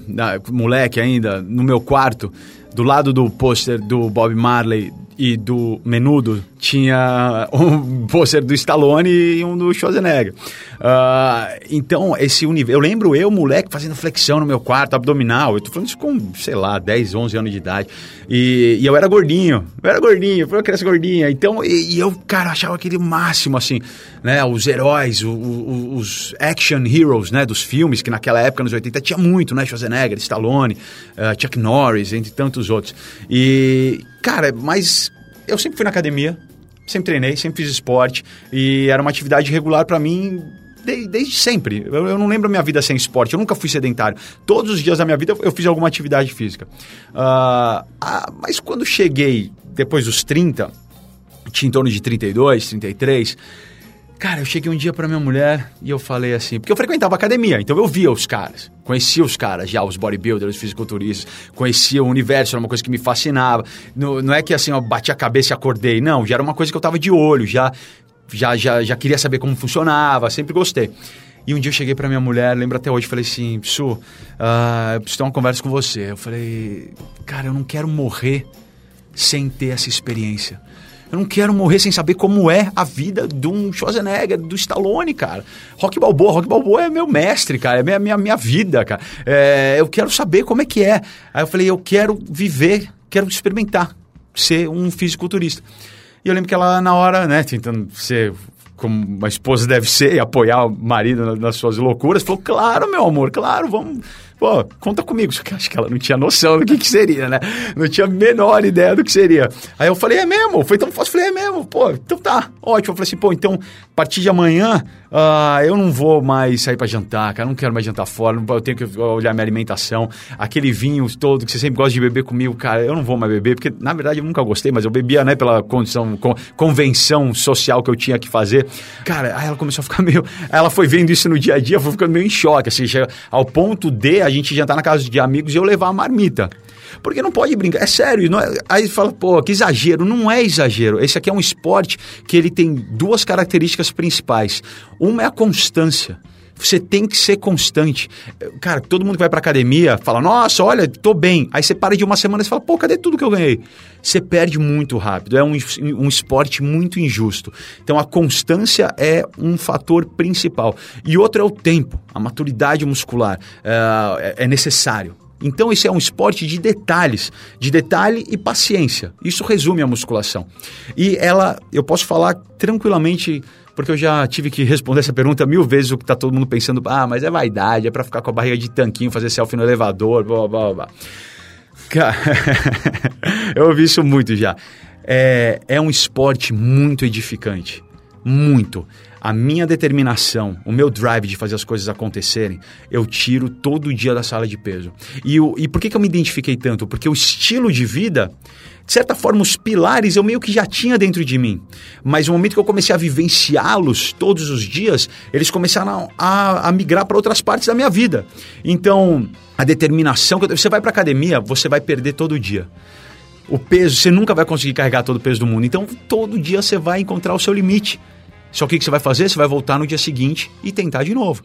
B: moleque ainda, no meu quarto, do lado do pôster do Bob Marley e do Menudo tinha um pôster do Stallone e um do Schwarzenegger. Uh, então, esse universo... Eu lembro eu, moleque, fazendo flexão no meu quarto, abdominal. Eu tô falando isso com, sei lá, 10, 11 anos de idade. E, e eu era gordinho. Eu era gordinho, foi uma criança gordinha. Então, e, e, eu, cara, achava aquele máximo, assim, né? Os heróis, o, o, os action heroes, né? Dos filmes, que naquela época, nos 80, tinha muito, né? Schwarzenegger, Stallone, uh, Chuck Norris, entre tantos outros. E, cara, mas eu sempre fui na academia, sempre treinei, sempre fiz esporte e era uma atividade regular para mim desde, sempre. Eu, eu, não lembro a minha vida sem esporte, eu nunca fui sedentário. Todos os dias da minha vida eu fiz alguma atividade física. Uh, ah, mas quando cheguei depois dos 30, tinha em torno de 32, 33 Cara, eu cheguei um dia para minha mulher e eu falei assim, porque eu frequentava academia, então eu via os caras, conhecia os caras já, os bodybuilders, os fisiculturistas, conhecia o universo, era uma coisa que me fascinava. Não, não é que assim, eu bati a cabeça e acordei, não, já era uma coisa que eu tava de olho, já, já, já, já queria saber como funcionava, sempre gostei. E um dia eu cheguei para minha mulher, lembro até hoje, falei assim, Psu, uh, eu preciso ter uma conversa com você. Eu falei, cara, eu não quero morrer sem ter essa experiência. Eu não quero morrer sem saber como é a vida de um Schwarzenegger, do Stallone, cara. Rock Balboa, Rock Balboa é meu mestre, cara, é minha, minha, minha vida, cara. É, eu quero saber como é que é. Aí eu falei, eu quero viver, quero experimentar, ser um fisiculturista. E eu lembro que ela, na hora, né, tentando ser como uma esposa deve ser e apoiar o marido nas suas loucuras, falou: Claro, meu amor, claro, vamos pô, conta comigo. Só que acho que ela não tinha noção do que, que seria, né? Não tinha a menor ideia do que seria. Aí eu falei, é mesmo? Foi tão fácil. Falei, é mesmo? Pô, então tá, ótimo. Eu falei assim, pô, então, a partir de amanhã, uh, eu não vou mais sair para jantar, cara. Não quero mais jantar fora, eu tenho que olhar minha alimentação. Aquele vinho todo que você sempre gosta de beber comigo, cara, eu não vou mais beber, porque na verdade eu nunca gostei, mas eu bebia, né, pela condição, com, convenção social que eu tinha que fazer. Cara, aí ela começou a ficar meio. Ela foi vendo isso no dia a dia, foi ficando meio em choque, assim, chega ao ponto de a gente jantar na casa de amigos e eu levar a marmita. Porque não pode brincar, é sério. Não é, aí fala, pô, que exagero. Não é exagero. Esse aqui é um esporte que ele tem duas características principais. Uma é a constância. Você tem que ser constante. Cara, todo mundo que vai pra academia fala, nossa, olha, tô bem. Aí você para de uma semana e fala, pô, cadê tudo que eu ganhei? Você perde muito rápido. É um, um esporte muito injusto. Então a constância é um fator principal. E outro é o tempo, a maturidade muscular. é, é necessário. Então, esse é um esporte de detalhes, de detalhe e paciência. Isso resume a musculação. E ela, eu posso falar tranquilamente porque eu já tive que responder essa pergunta mil vezes, o que está todo mundo pensando, ah, mas é vaidade, é para ficar com a barriga de tanquinho, fazer selfie no elevador, blá, blá, blá. Cara, eu ouvi isso muito já. É, é um esporte muito edificante, muito a minha determinação, o meu drive de fazer as coisas acontecerem, eu tiro todo dia da sala de peso. E, o, e por que, que eu me identifiquei tanto? Porque o estilo de vida, de certa forma, os pilares eu meio que já tinha dentro de mim. Mas no momento que eu comecei a vivenciá-los todos os dias, eles começaram a, a migrar para outras partes da minha vida. Então, a determinação que eu, você vai para academia, você vai perder todo dia o peso, você nunca vai conseguir carregar todo o peso do mundo. Então, todo dia você vai encontrar o seu limite. Só que o que você vai fazer? Você vai voltar no dia seguinte e tentar de novo.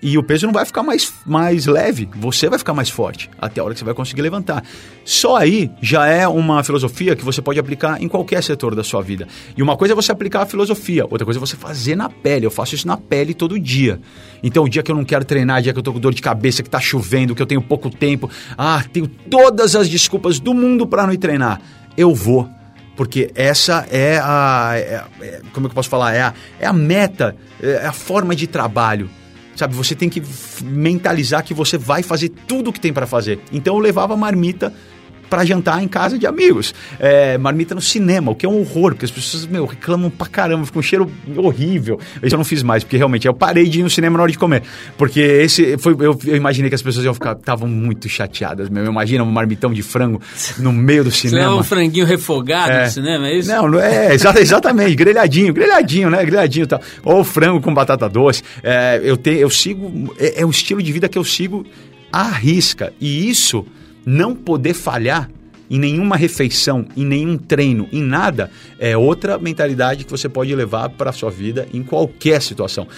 B: E o peso não vai ficar mais, mais leve, você vai ficar mais forte, até a hora que você vai conseguir levantar. Só aí já é uma filosofia que você pode aplicar em qualquer setor da sua vida. E uma coisa é você aplicar a filosofia, outra coisa é você fazer na pele. Eu faço isso na pele todo dia. Então, o dia que eu não quero treinar, o dia que eu tô com dor de cabeça, que tá chovendo, que eu tenho pouco tempo, ah, tenho todas as desculpas do mundo para não ir treinar. Eu vou porque essa é a. É, é, como é que eu posso falar? É a, é a meta, é a forma de trabalho. Sabe, você tem que mentalizar que você vai fazer tudo o que tem para fazer. Então eu levava marmita para jantar em casa de amigos. É, marmita no cinema, o que é um horror, porque as pessoas, meu, reclamam pra caramba, fica um cheiro horrível. Isso eu não fiz mais, porque realmente eu parei de ir no cinema na hora de comer. Porque esse foi. Eu, eu imaginei que as pessoas iam ficar. estavam muito chateadas mesmo. Imagina um marmitão de frango no meio do cinema. Você leva
A: um franguinho refogado é. no cinema, é isso?
B: Não, não é, exatamente, grelhadinho, grelhadinho, né? Grelhadinho e tal. Ou frango com batata doce. É, eu, tenho, eu sigo. É, é um estilo de vida que eu sigo à risca. E isso não poder falhar em nenhuma refeição, em nenhum treino, em nada, é outra mentalidade que você pode levar para a sua vida em qualquer situação.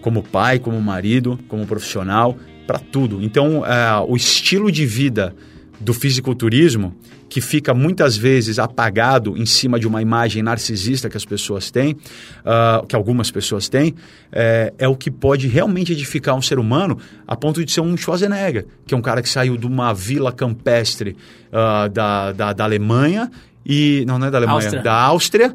B: Como pai, como marido, como profissional, para tudo. Então, uh, o estilo de vida do fisiculturismo, que fica muitas vezes apagado em cima de uma imagem narcisista que as pessoas têm, uh, que algumas pessoas têm, é, é, o que pode realmente edificar um ser humano a ponto de ser um Schwarzenegger, que é um cara que saiu de uma vila campestre uh, da, da, da Alemanha e. Não, não é da Alemanha, Áustria. da Áustria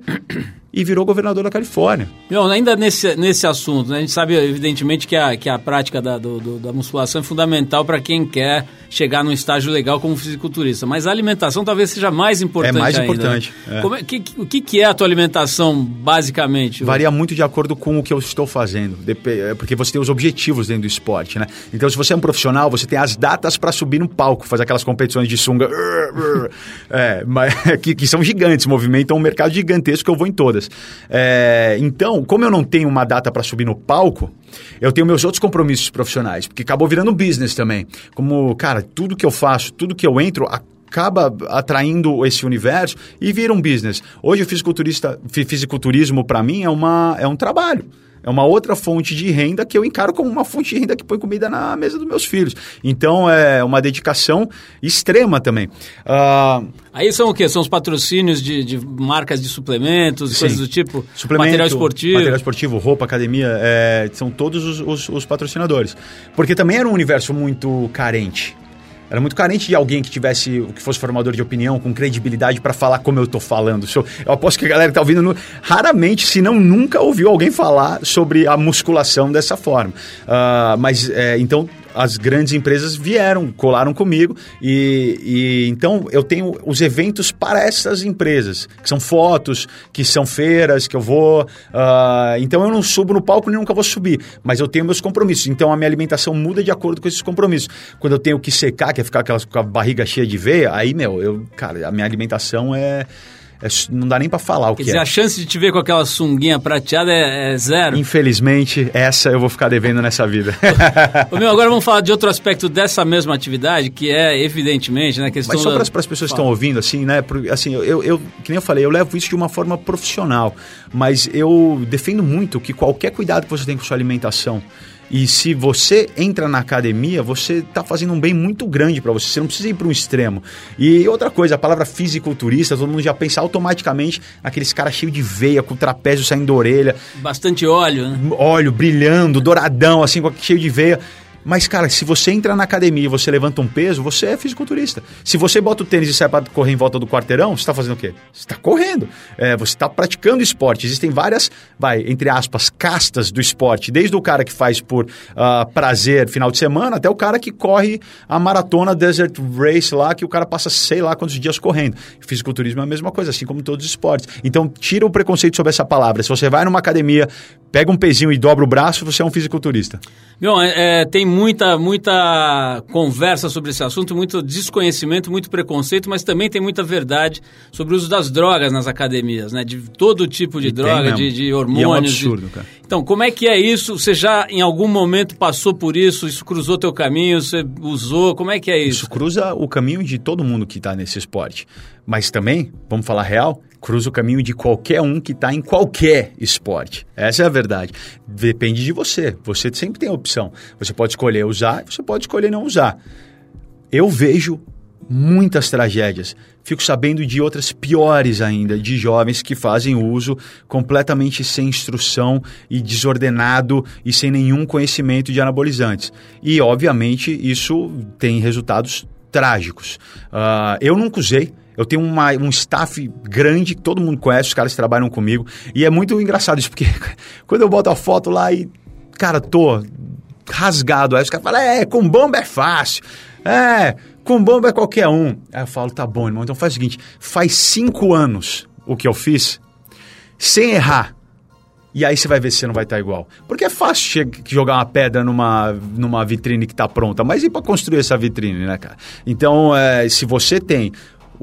B: e virou governador da Califórnia.
A: Não, ainda nesse, nesse assunto, né? a gente sabe evidentemente que a, que a prática da, do, do, da musculação é fundamental para quem quer chegar num estágio legal como fisiculturista, mas a alimentação talvez seja mais importante
B: É mais
A: ainda,
B: importante.
A: Né? É. É, que, o que, que é a tua alimentação, basicamente?
B: Varia muito de acordo com o que eu estou fazendo, é, porque você tem os objetivos dentro do esporte, né? Então, se você é um profissional, você tem as datas para subir no palco, fazer aquelas competições de sunga, é, mas, que, que são gigantes, movimentam um mercado gigantesco que eu vou em todas. É, então, como eu não tenho uma data para subir no palco, eu tenho meus outros compromissos profissionais, porque acabou virando business também. Como, cara, tudo que eu faço, tudo que eu entro, acaba atraindo esse universo e vira um business. Hoje o fisiculturista, fisiculturismo para mim é, uma, é um trabalho. É uma outra fonte de renda que eu encaro como uma fonte de renda que põe comida na mesa dos meus filhos. Então é uma dedicação extrema também. Uh,
A: Aí são o quê? São os patrocínios de, de marcas de suplementos,
B: Sim.
A: coisas do tipo?
B: Suplemento,
A: material esportivo?
B: Material esportivo, roupa, academia, é, são todos os, os, os patrocinadores. Porque também era um universo muito carente. Era muito carente de alguém que tivesse, que fosse formador de opinião, com credibilidade para falar como eu tô falando. Eu aposto que a galera que tá ouvindo no, raramente, se não nunca ouviu alguém falar sobre a musculação dessa forma. Uh, mas é, então as grandes empresas vieram, colaram comigo e, e, então eu tenho os eventos para essas empresas, que são fotos, que são feiras, que eu vou. Uh, então eu não subo no palco nem nunca vou subir, mas eu tenho meus compromissos. Então a minha alimentação muda de acordo com esses compromissos. Quando eu tenho que secar, que é ficar aquelas, com a barriga cheia de veia, aí, meu, eu, cara, a minha alimentação é é, não dá nem para falar o
A: Quer
B: que
A: dizer,
B: é.
A: a chance de te ver com aquela sunguinha prateada é, é zero.
B: Infelizmente, essa eu vou ficar devendo nessa vida.
A: Ô, meu, agora vamos falar de outro aspecto dessa mesma atividade, que é, evidentemente, né, questão
B: Mas só
A: da-
B: para as pessoas que estão ouvindo, assim, né? assim, eu, eu, que nem eu falei, eu levo isso de uma forma profissional, mas eu defendo muito que qualquer cuidado que você tem com sua alimentação, e se você entra na academia, você está fazendo um bem muito grande para você. Você não precisa ir para um extremo. E outra coisa, a palavra fisiculturista, todo mundo já pensa automaticamente naqueles caras cheios de veia, com o trapézio saindo da orelha,
A: Bastante óleo, né?
B: óleo brilhando, douradão, assim, cheio de veia. Mas, cara, se você entra na academia e você levanta um peso, você é fisiculturista. Se você bota o tênis e sai para correr em volta do quarteirão, você está fazendo o quê? Você está correndo. É, você está praticando esporte. Existem várias, vai, entre aspas, castas do esporte. Desde o cara que faz por ah, prazer final de semana, até o cara que corre a maratona Desert Race lá, que o cara passa sei lá quantos dias correndo. Fisiculturismo é a mesma coisa, assim como todos os esportes. Então, tira o preconceito sobre essa palavra. Se você vai numa academia, pega um pezinho e dobra o braço, você é um fisiculturista.
A: Bom, é, é, tem muita, muita conversa sobre esse assunto, muito desconhecimento, muito preconceito, mas também tem muita verdade sobre o uso das drogas nas academias, né? De todo tipo de
B: E
A: droga, de, de
B: E é um
A: hormônios. de-
B: absurdo, cara.
A: Então, como é que é isso? Você já em algum momento passou por isso? Isso cruzou teu caminho? Você usou? Como é que é isso?
B: Isso cruza o caminho de todo mundo que está nesse esporte. Mas também, vamos falar real, cruza o caminho de qualquer um que está em qualquer esporte. Essa é a verdade. Depende de você. Você sempre tem a opção. Você pode escolher usar, você pode escolher não usar. Eu vejo muitas tragédias. Fico sabendo de outras piores ainda, de jovens que fazem uso completamente sem instrução e desordenado e sem nenhum conhecimento de anabolizantes. E, obviamente, isso tem resultados trágicos. Ah, eu nunca usei. Eu tenho uma- um staff grande todo mundo conhece, os caras trabalham comigo. E é muito engraçado isso, porque quando eu boto a foto lá e, cara, tô rasgado. Aí os caras falam, é, com bomba é fácil. É, com bomba é qualquer um. Aí eu falo, tá bom, irmão, então faz o seguinte, faz cinco anos o que eu fiz, sem errar. E aí você vai ver se você não vai estar igual. Porque é fácil jogar uma pedra numa, numa vitrine que está pronta, mas e para construir essa vitrine, né, cara? Então, é, se você tem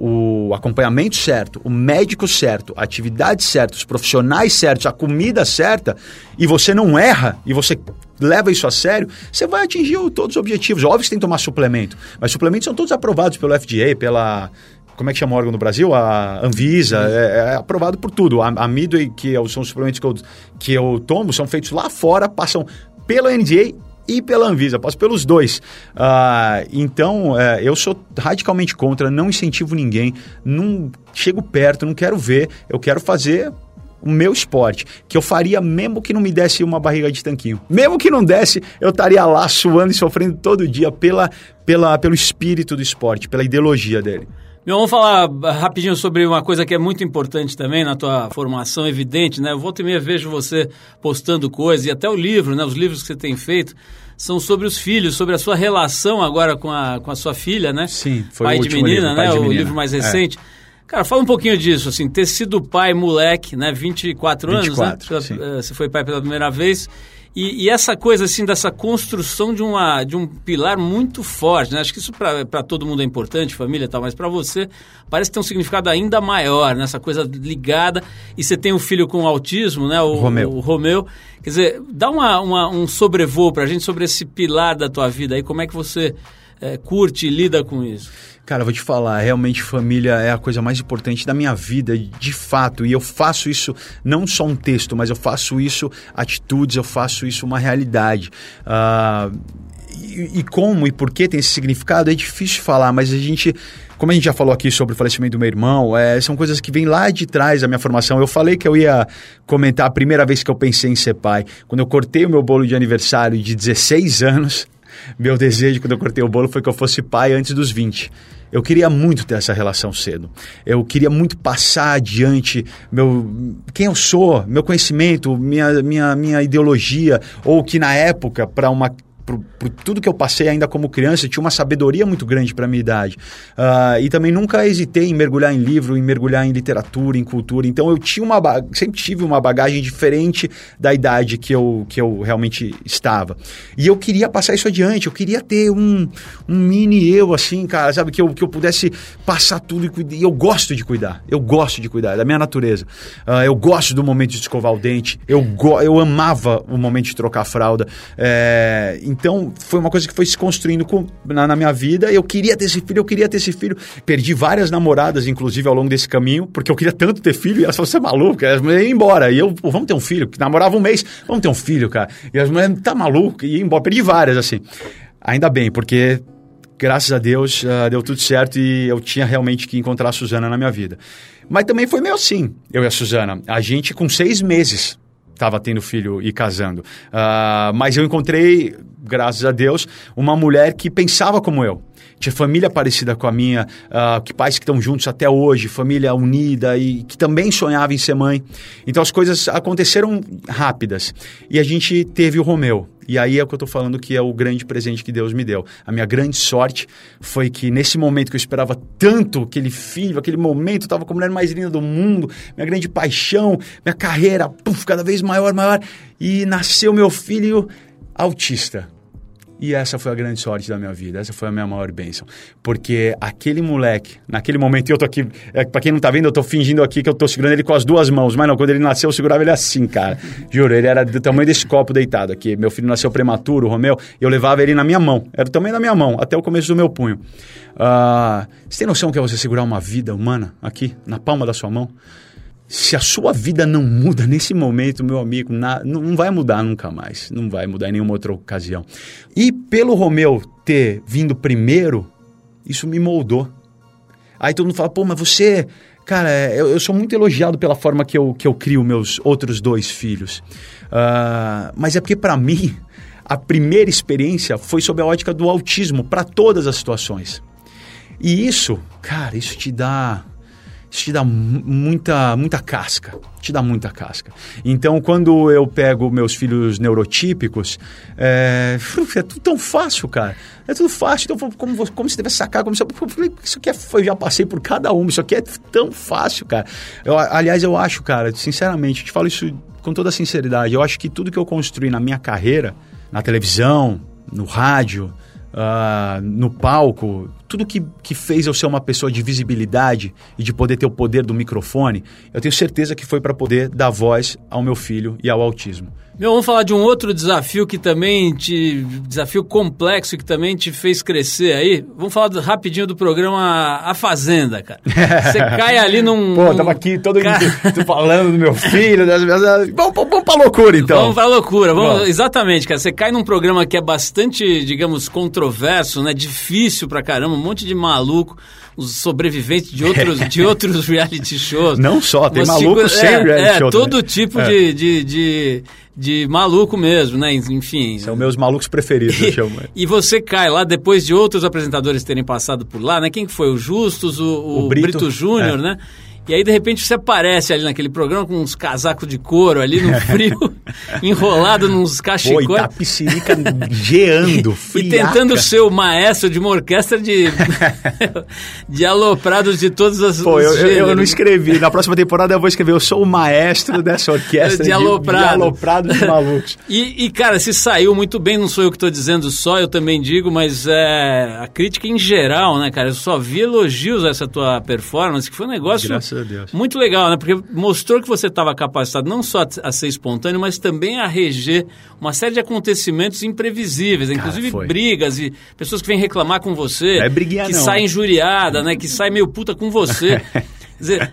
B: o acompanhamento certo, o médico certo, a atividade certa, os profissionais certos, a comida certa, e você não erra, e você leva isso a sério, você vai atingir todos os objetivos. Óbvio que você tem que tomar suplemento, mas suplementos são todos aprovados pelo FDA, pela como é que chama o órgão no Brasil? A Anvisa, é, é aprovado por tudo. A, a Midway, que é são os suplementos que eu, que eu tomo, são feitos lá fora, passam pela NDA e pela Anvisa, passo pelos dois. Ah, então, é, eu sou radicalmente contra, não incentivo ninguém, não chego perto, não quero ver, eu quero fazer o meu esporte, que eu faria mesmo que não me desse uma barriga de tanquinho. Mesmo que não desse, eu estaria lá suando e sofrendo todo dia pela, pela, pelo espírito do esporte, pela ideologia dele.
A: Meu, vamos falar rapidinho sobre uma coisa que é muito importante também na tua formação, evidente, né? Eu volta e meia vejo você postando coisas e até o livro, né? Os livros que você tem feito são sobre os filhos, sobre a sua relação agora com a, com a sua filha, né?
B: Sim, foi
A: pai
B: o
A: de menina,
B: livro,
A: né?
B: De
A: o
B: Menina.
A: livro mais
B: É.
A: recente. Cara, fala um pouquinho disso, assim, ter sido pai moleque, né? 24 anos,
B: 24,
A: né? Pela-
B: sim.
A: eh, Você foi pai pela primeira vez. E, e essa coisa, assim, dessa construção de, uma, de um pilar muito forte, né? Acho que isso para todo mundo é importante, família e tal, mas para você parece ter um significado ainda maior, né? Essa coisa ligada. E você tem um filho com autismo, né? O
B: Romeu.
A: O Romeu. Quer dizer, dá uma, uma- um sobrevoo para a gente sobre esse pilar da tua vida aí. Como é que você eh, curte e lida com isso?
B: Cara, vou te falar, realmente família é a coisa mais importante da minha vida, de fato. E eu faço isso não só um texto, mas eu faço isso atitudes, eu faço isso uma realidade. Uh, e, e, como e por que tem esse significado é difícil falar, mas a gente, como a gente já falou aqui sobre o falecimento do meu irmão, é, são coisas que vêm lá de trás da minha formação. Eu falei que eu ia comentar a primeira vez que eu pensei em ser pai. Quando eu cortei o meu bolo de aniversário de 16 anos, meu desejo quando eu cortei o bolo foi que eu fosse pai antes dos 20. Eu queria muito ter essa relação cedo. Eu queria muito passar adiante meu, quem eu sou, meu conhecimento, minha, minha, minha ideologia, ou que na época, para uma por, por, tudo que eu passei ainda como criança, tinha uma sabedoria muito grande para minha idade. Uh, e também nunca hesitei em mergulhar em livro, em mergulhar em literatura, em cultura. Então eu tinha uma sempre tive uma bagagem diferente da idade que eu, que eu realmente estava. E eu queria passar isso adiante, eu queria ter um, um mini eu, assim, cara, sabe? Que eu, que eu pudesse passar tudo e, e eu gosto de cuidar. Eu gosto de cuidar, é da minha natureza. Uh, eu gosto do momento de escovar o dente, eu, eu amava o momento de trocar a fralda. É, então, foi uma coisa que foi se construindo com, na, na, minha vida. Eu queria ter esse filho, eu queria ter esse filho. Perdi várias namoradas, inclusive, ao longo desse caminho, porque eu queria tanto ter filho e elas falaram, você é maluco? Elas iam embora. E eu, vamos ter um filho. Namorava um mês, vamos ter um filho, cara. E as mulheres, tá maluco? E ia embora. Perdi várias, assim. Ainda bem, porque graças a Deus uh, deu tudo certo e eu tinha realmente que encontrar a Suzana na minha vida. Mas também foi meio assim, eu e a Suzana. A gente, com seis meses, estava tendo filho e casando. Uh, mas eu encontrei, graças a Deus, uma mulher que pensava como eu. Tinha família parecida com a minha, uh, que pais que estão juntos até hoje, família unida e que também sonhava em ser mãe. Então as coisas aconteceram rápidas. E a gente teve o Romeu. E aí é o que eu estou falando que é o grande presente que Deus me deu. A minha grande sorte foi que nesse momento que eu esperava tanto aquele filho, aquele momento, eu estava com a mulher mais linda do mundo, minha grande paixão, minha carreira, puff, cada vez maior, maior. E nasceu meu filho autista. E essa foi a grande sorte da minha vida, essa foi a minha maior bênção. Porque aquele moleque, naquele momento, eu tô aqui, é, pra quem não tá vendo, eu tô fingindo aqui que eu tô segurando ele com as duas mãos, mas não, quando ele nasceu eu segurava ele assim, cara. Juro, ele era do tamanho desse copo deitado aqui. Meu filho nasceu prematuro, o Romeu, eu levava ele na minha mão, era do tamanho da minha mão, até o começo do meu punho. Uh, você tem noção que é você segurar uma vida humana aqui, na palma da sua mão? Se a sua vida não muda nesse momento, meu amigo, na, não vai mudar nunca mais. Não vai mudar em nenhuma outra ocasião. E pelo Romeu ter vindo primeiro, isso me moldou. Aí todo mundo fala, pô, mas você. Cara, eu, eu sou muito elogiado pela forma que eu, que eu crio meus outros dois filhos. Uh, mas é porque, para mim, a primeira experiência foi sob a ótica do autismo, para todas as situações. E isso, cara, isso te dá isso te dá muita, muita casca. Te dá muita casca. Então, quando eu pego meus filhos neurotípicos, é, é tudo tão fácil, cara. É tudo fácil. Então, como, como você deve sacar, como você. Isso aqui é, eu já passei por cada um. Isso aqui é tão fácil, cara. Eu, aliás, eu acho, cara, sinceramente, eu te falo isso com toda sinceridade. Eu acho que tudo que eu construí na minha carreira, na televisão, no rádio, uh, no palco, tudo que, que fez eu ser uma pessoa de visibilidade e de poder ter o poder do microfone, eu tenho certeza que foi para poder dar voz ao meu filho e ao autismo.
A: Meu, vamos falar de um outro desafio que também te. desafio complexo que também te fez crescer aí. Vamos falar do, rapidinho do programa A Fazenda, cara. Você cai ali num.
B: Pô, tava aqui todo cara... falando do meu filho, das minhas. Vamos, vamos pra loucura, então.
A: Vamos pra loucura, vamos, exatamente, cara. Você cai num programa que é bastante, digamos, controverso, né? Difícil pra caramba, um monte de maluco os sobreviventes de outros, de outros reality shows.
B: Não só, tem maluco sem é, reality
A: é, show. todo tipo é. de, de, de, de, maluco mesmo, né? Enfim.
B: São meus malucos preferidos, eu chamo.
A: E você cai lá depois de outros apresentadores terem passado por lá, né? Quem que foi? O Justus, o, o, o Brito, Brito Júnior, é. né? E aí, de repente, você aparece ali naquele programa com uns casacos de couro ali no frio, enrolado nos cachecóis. Pô,
B: Itapicirica geando,
A: E tentando ser o maestro de uma orquestra de, de aloprados de todas as
B: Pô, eu, eu, eu, não escrevi. Na próxima temporada eu vou escrever, eu sou o maestro dessa orquestra de, aloprado. de, de aloprados de malucos.
A: e, e, cara, se saiu muito bem, não sou eu que estou dizendo só, eu também digo, mas é, a crítica em geral, né, cara? Eu só vi elogios a essa tua performance, que foi um negócio...
B: Graças a Deus.
A: Muito legal, né? Porque mostrou que você estava capacitado não só a ser espontâneo, mas também a reger uma série de acontecimentos imprevisíveis, inclusive
B: foi.
A: brigas e pessoas que vêm reclamar com você,
B: é briguinha,
A: que
B: não.
A: saem injuriada, né, que saem meio puta com você. Dizer,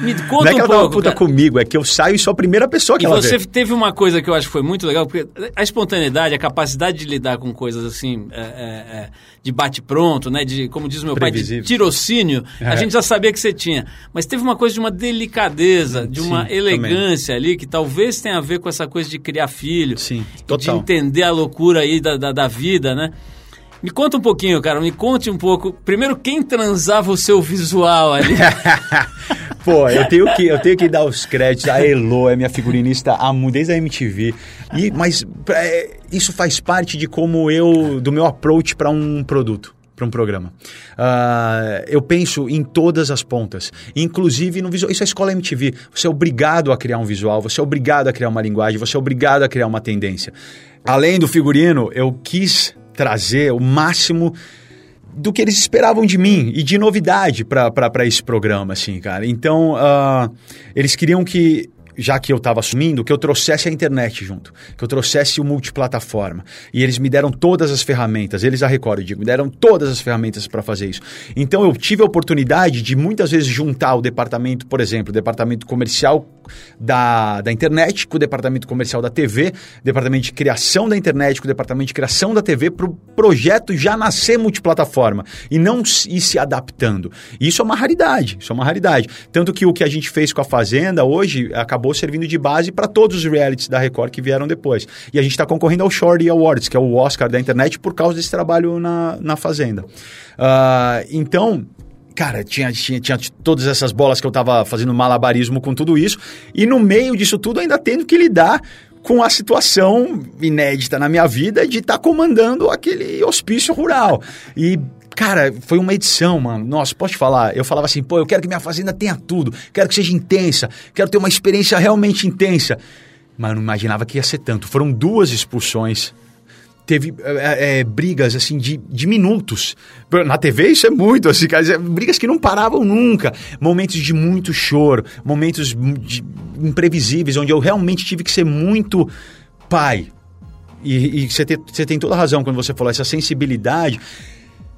A: me conta
B: Não é que
A: um
B: ela
A: pouco.
B: puta
A: cara.
B: comigo, é que eu saio e sou a primeira pessoa que
A: E
B: ela
A: você
B: vê.
A: teve uma coisa que eu acho que foi muito legal, porque a espontaneidade, a capacidade de lidar com coisas assim, é, é, é, de bate-pronto, né? De, como diz o meu pai, de
B: Previsível.
A: tirocínio, a
B: É.
A: gente já sabia que você tinha. Mas teve uma coisa de uma delicadeza, de uma
B: Sim,
A: elegância ali, que talvez tenha a ver com essa coisa de criar filho.
B: Sim,
A: e De
B: total.
A: entender a loucura aí da, da, da vida, né? Me conta um pouquinho, cara, me conte um pouco. Primeiro, quem transava o seu visual ali?
B: Pô, eu tenho, que, eu tenho que dar os créditos. A Elo é minha figurinista desde a MTV. E, mas é, isso faz parte de como eu. do meu approach para um produto. Para um programa. Ah, eu penso em todas as pontas, inclusive no visual. Isso é escola MTV. Você é obrigado a criar um visual, você é obrigado a criar uma linguagem, você é obrigado a criar uma tendência. Além do figurino, eu quis trazer o máximo do que eles esperavam de mim e de novidade para esse programa, assim, cara. Então, ah, eles queriam que, já que eu estava assumindo, que eu trouxesse a internet junto, que eu trouxesse o multiplataforma. E eles me deram todas as ferramentas, eles a Record, eu digo, me deram todas as ferramentas para fazer isso. Então, eu tive a oportunidade de muitas vezes juntar o departamento, por exemplo, o departamento comercial da, da internet com o departamento comercial da TV, departamento de criação da internet com o departamento de criação da TV para o projeto já nascer multiplataforma e não ir se adaptando. Isso é uma raridade, isso é uma raridade. Tanto que o que a gente fez com a Fazenda hoje acabou servindo de base para todos os realities da Record que vieram depois. E a gente está concorrendo ao Shorty Awards, que é o Oscar da internet, por causa desse trabalho na, na Fazenda. Ah, então, Cara, tinha, tinha, tinha todas essas bolas que eu tava fazendo malabarismo com tudo isso, e no meio disso tudo ainda tendo que lidar com a situação inédita na minha vida de estar comandando aquele hospício rural. E, cara, foi uma edição, mano. Nossa, posso te falar? Eu falava assim, pô, eu quero que minha fazenda tenha tudo, quero que seja intensa, quero ter uma experiência realmente intensa. Mas eu não imaginava que ia ser tanto. Foram duas expulsões teve é, é, brigas assim de, de minutos. Na TV isso é muito, assim, cara, é, brigas que não paravam nunca. Momentos de muito choro, momentos imprevisíveis, onde eu realmente tive que ser muito pai. E, você, te- você tem toda razão quando você falou essa sensibilidade.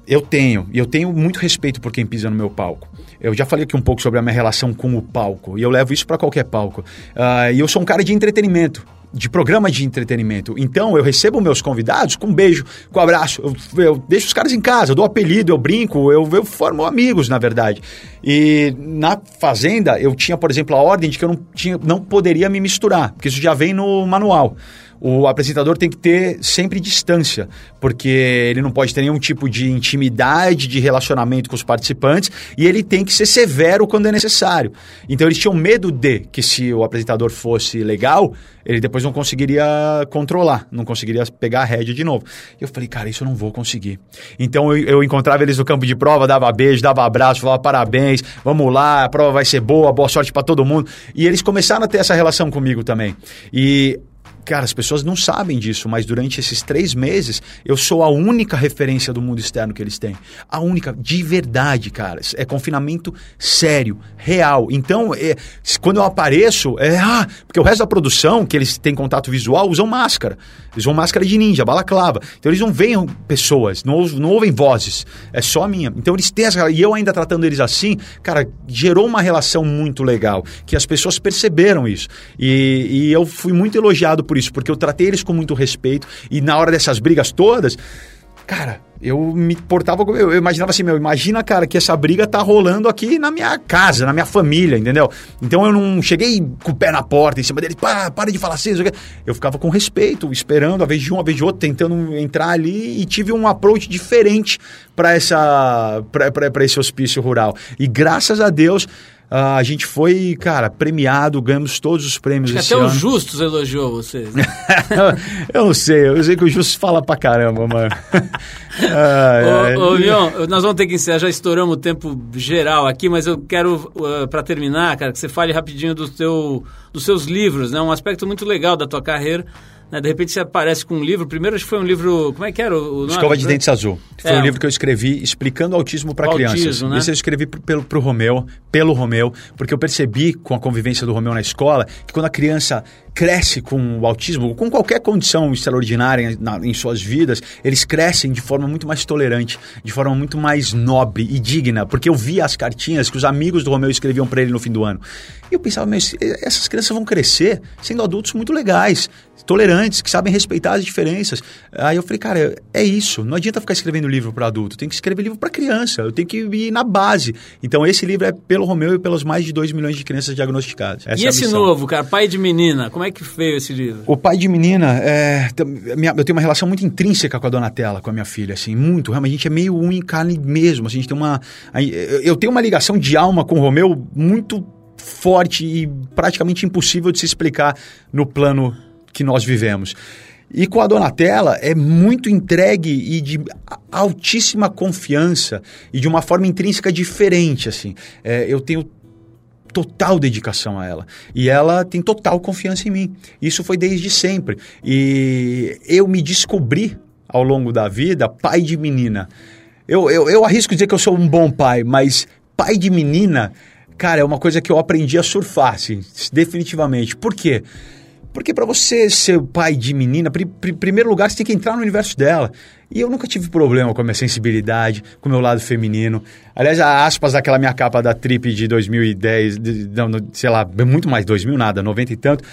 B: Eu tenho, e eu tenho muito respeito por quem pisa no meu palco. Eu já falei aqui um pouco sobre a minha relação com o palco, e eu levo isso para qualquer palco. Ah, e eu sou um cara de entretenimento, de programa de entretenimento. Então eu recebo meus convidados com um beijo, com um abraço. Eu, eu deixo os caras em casa, eu dou apelido, eu brinco, eu, eu formo amigos, na verdade. E na Fazenda, eu tinha, por exemplo, a ordem de que eu não, tinha, não poderia me misturar, porque isso já vem no manual. O apresentador tem que ter sempre distância, porque ele não pode ter nenhum tipo de intimidade, de relacionamento com os participantes, e ele tem que ser severo quando é necessário. Então eles tinham medo de que se o apresentador fosse legal, ele depois não conseguiria controlar, não conseguiria pegar a rédea de novo. E eu falei, cara, isso eu não vou conseguir. Então eu, eu encontrava eles no campo de prova, dava beijo, dava abraço, falava parabéns, vamos lá, a prova vai ser boa, boa sorte para todo mundo. E eles começaram a ter essa relação comigo também. E Cara, as pessoas não sabem disso, mas durante esses três meses eu sou a única referência do mundo externo que eles têm. A única, de verdade, cara. É confinamento sério, real. Então, é, quando eu apareço, é. Ah, porque o resto da produção, que eles têm contato visual, usam máscara. Eles usam máscara de ninja, balaclava. Então eles não veem pessoas, não, não ouvem vozes. É só a minha. Então eles têm essa. E eu ainda tratando eles assim, cara, gerou uma relação muito legal. Que as pessoas perceberam isso. E, e eu fui muito elogiado por isso, porque eu tratei eles com muito respeito. E na hora dessas brigas todas, cara, eu me portava como. Eu, imaginava assim, meu, imagina, cara, que essa briga tá rolando aqui na minha casa, na minha família, entendeu? Então eu não cheguei com o pé na porta em cima deles, para, para de falar assim. Eu ficava com respeito, esperando, a vez de um, a vez de outro, tentando entrar ali e tive um approach diferente para esse hospício rural. E graças a Deus. Ah, a gente foi, cara, premiado, ganhamos todos os prêmios
A: Acho que
B: esse
A: até o
B: ano.
A: Justus elogiou vocês. né?
B: eu não sei, eu sei que o Justo fala pra caramba, mano. Ai.
A: Ô, ô Leon, nós vamos ter que encerrar, já estouramos o tempo geral aqui, mas eu quero, uh, para terminar, cara, que você fale rapidinho do teu, dos seus livros, né? Um aspecto muito legal da tua carreira né? De repente você aparece com um livro. Primeiro acho que foi um livro. Como é que era o nome?
B: Escova de Dentes Azul. Foi
A: É,
B: um livro que eu escrevi explicando autismo para
A: O
B: crianças.
A: autismo, né?
B: Esse eu escrevi pro, pelo, pro Romeu, pelo Romeu, porque eu percebi com a convivência do Romeu na escola que quando a criança cresce com o autismo, com qualquer condição extraordinária em, na- em suas vidas, eles crescem de forma muito mais tolerante, de forma muito mais nobre e digna, porque eu via as cartinhas que os amigos do Romeu escreviam para ele no fim do ano. E eu pensava, essas crianças vão crescer sendo adultos muito legais, tolerantes, que sabem respeitar as diferenças. Aí eu falei, cara, é isso. Não adianta ficar escrevendo livro para adulto, tem que escrever livro para criança. Eu tenho que ir na base. Então esse livro é pelo Romeu e pelos mais de 2 milhões de crianças diagnosticadas. Essa
A: E
B: é
A: esse
B: missão.
A: novo, cara, Pai de Menina, como é que veio esse livro?
B: O pai de menina, é, eu tenho uma relação muito intrínseca com a Donatella, com a minha filha, assim, muito. Realmente, a gente é meio um em carne mesmo. assim, a gente tem uma. eu tenho uma ligação de alma com o Romeu muito forte e praticamente impossível de se explicar no plano que nós vivemos. E com a Donatella é muito entregue e de altíssima confiança e de uma forma intrínseca diferente, assim. É, eu tenho total dedicação a ela. E ela tem total confiança em mim. Isso foi desde sempre. E eu me descobri ao longo da vida pai de menina. Eu, eu, eu arrisco dizer que eu sou um bom pai, mas pai de menina, cara, é uma coisa que eu aprendi a surfar, assim, definitivamente. Por quê? Porque para você ser pai de menina, pri- primeiro lugar, você tem que entrar no universo dela. E eu nunca tive problema com a minha sensibilidade, com o meu lado feminino. Aliás, a aspas daquela minha capa da Trip de 2010, de, não, sei lá, muito mais, 2000 nada, 90 e tanto.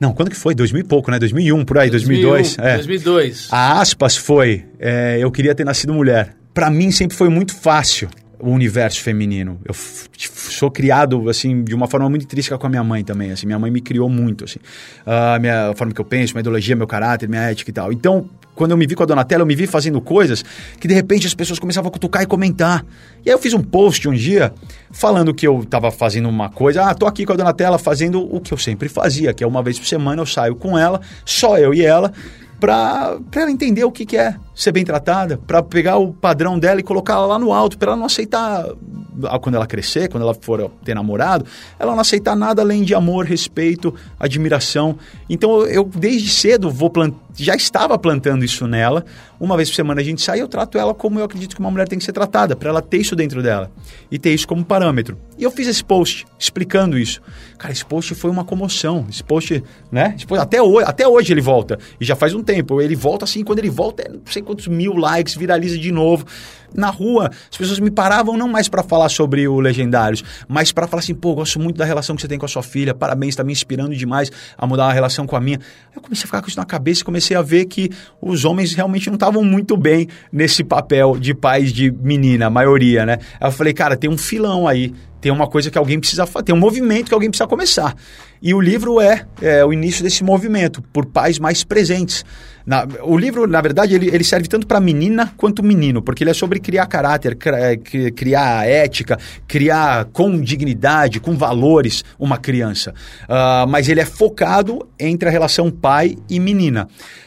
B: Não, quando que foi? 2000 e pouco, né? 2001, por aí, 2002.
A: 2001,
B: é.
A: 2002.
B: A aspas foi, é, eu queria ter nascido mulher. Pra mim sempre foi muito fácil o universo feminino. Eu sou criado assim de uma forma muito intrínseca com a minha mãe também. Assim, minha mãe me criou muito assim, a minha a forma que eu penso, minha ideologia, meu caráter, minha ética e tal. Então quando eu me vi com a Donatella, eu me vi fazendo coisas que de repente as pessoas começavam a cutucar e comentar. E aí eu fiz um post um dia falando que eu estava fazendo uma coisa, ah, tô aqui com a Donatella fazendo o que eu sempre fazia, que é uma vez por semana eu saio com ela, só eu e ela, para ela entender o que, que é ser bem tratada, para pegar o padrão dela e colocar lá no alto, para ela não aceitar, quando ela crescer, quando ela for ter namorado, ela não aceitar nada além de amor, respeito, admiração. Então eu, desde cedo vou plant... já estava plantando isso nela. Uma vez por semana a gente sai, eu trato ela como eu acredito que uma mulher tem que ser tratada, para ela ter isso dentro dela e ter isso como parâmetro. E eu fiz esse post explicando isso. Cara, esse post foi uma comoção. Esse post, né? Até, hoje, até hoje ele volta. E já faz um tempo. Ele volta assim, quando ele volta, é não sei quantos mil likes, viraliza de novo. Na rua, as pessoas me paravam não mais para falar sobre o Legendários, mas para falar assim, pô, gosto muito da relação que você tem com a sua filha, parabéns, está me inspirando demais a mudar a relação com a minha. Eu comecei a ficar com isso na cabeça e comecei a ver que os homens realmente não estavam muito bem nesse papel de pais de menina, a maioria, né? Aí eu falei, cara, tem um filão aí, tem uma coisa que alguém precisa fazer, tem um movimento que alguém precisa começar. E o livro é, é o início desse movimento, por pais mais presentes. Na- o livro, na verdade, ele, ele serve tanto para menina quanto menino, porque ele é sobre criar caráter, é, cri- criar ética, criar com dignidade, com valores uma criança. Ah, mas ele é focado entre a relação pai e menina.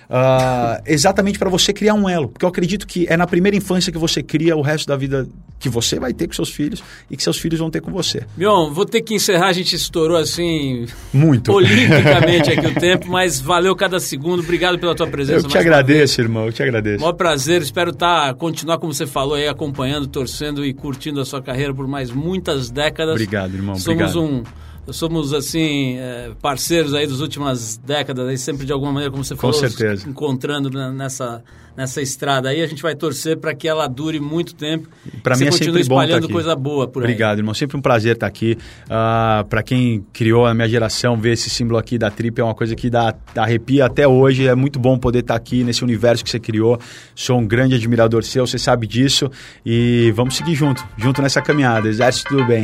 B: Ah, exatamente para você criar um elo. Porque eu acredito que é na primeira infância que você cria o resto da vida que você vai ter com seus filhos e que seus filhos vão ter com você.
A: Mion, vou ter que encerrar, a gente estourou assim
B: Muito.
A: olimpicamente aqui o tempo, mas valeu cada segundo. Obrigado pela tua presença.
B: Eu te agradeço, irmão. Eu te agradeço.
A: Maior prazer, espero tá, continuar, como você falou aí, acompanhando, torcendo e curtindo a sua carreira por mais muitas décadas.
B: Obrigado, irmão.
A: Somos
B: Obrigado.
A: um. Somos, assim, é, parceiros aí das últimas décadas, aí sempre de alguma maneira, como você
B: Com
A: falou,
B: certeza.
A: encontrando nessa, nessa estrada aí. A gente vai torcer para que ela dure muito tempo. Que
B: mim é sempre bom tá
A: espalhando
B: aqui.
A: coisa boa por aí.
B: Obrigado, irmão. Sempre um prazer estar aqui. Ah, para quem criou a minha geração, ver esse símbolo aqui da Trip é uma coisa que dá, dá arrepia até hoje. É muito bom poder estar aqui nesse universo que você criou. Sou um grande admirador seu, você sabe disso. E vamos seguir junto, junto nessa caminhada. Exército do bem.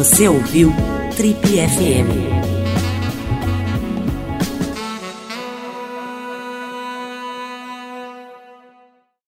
C: Você ouviu Trip FM.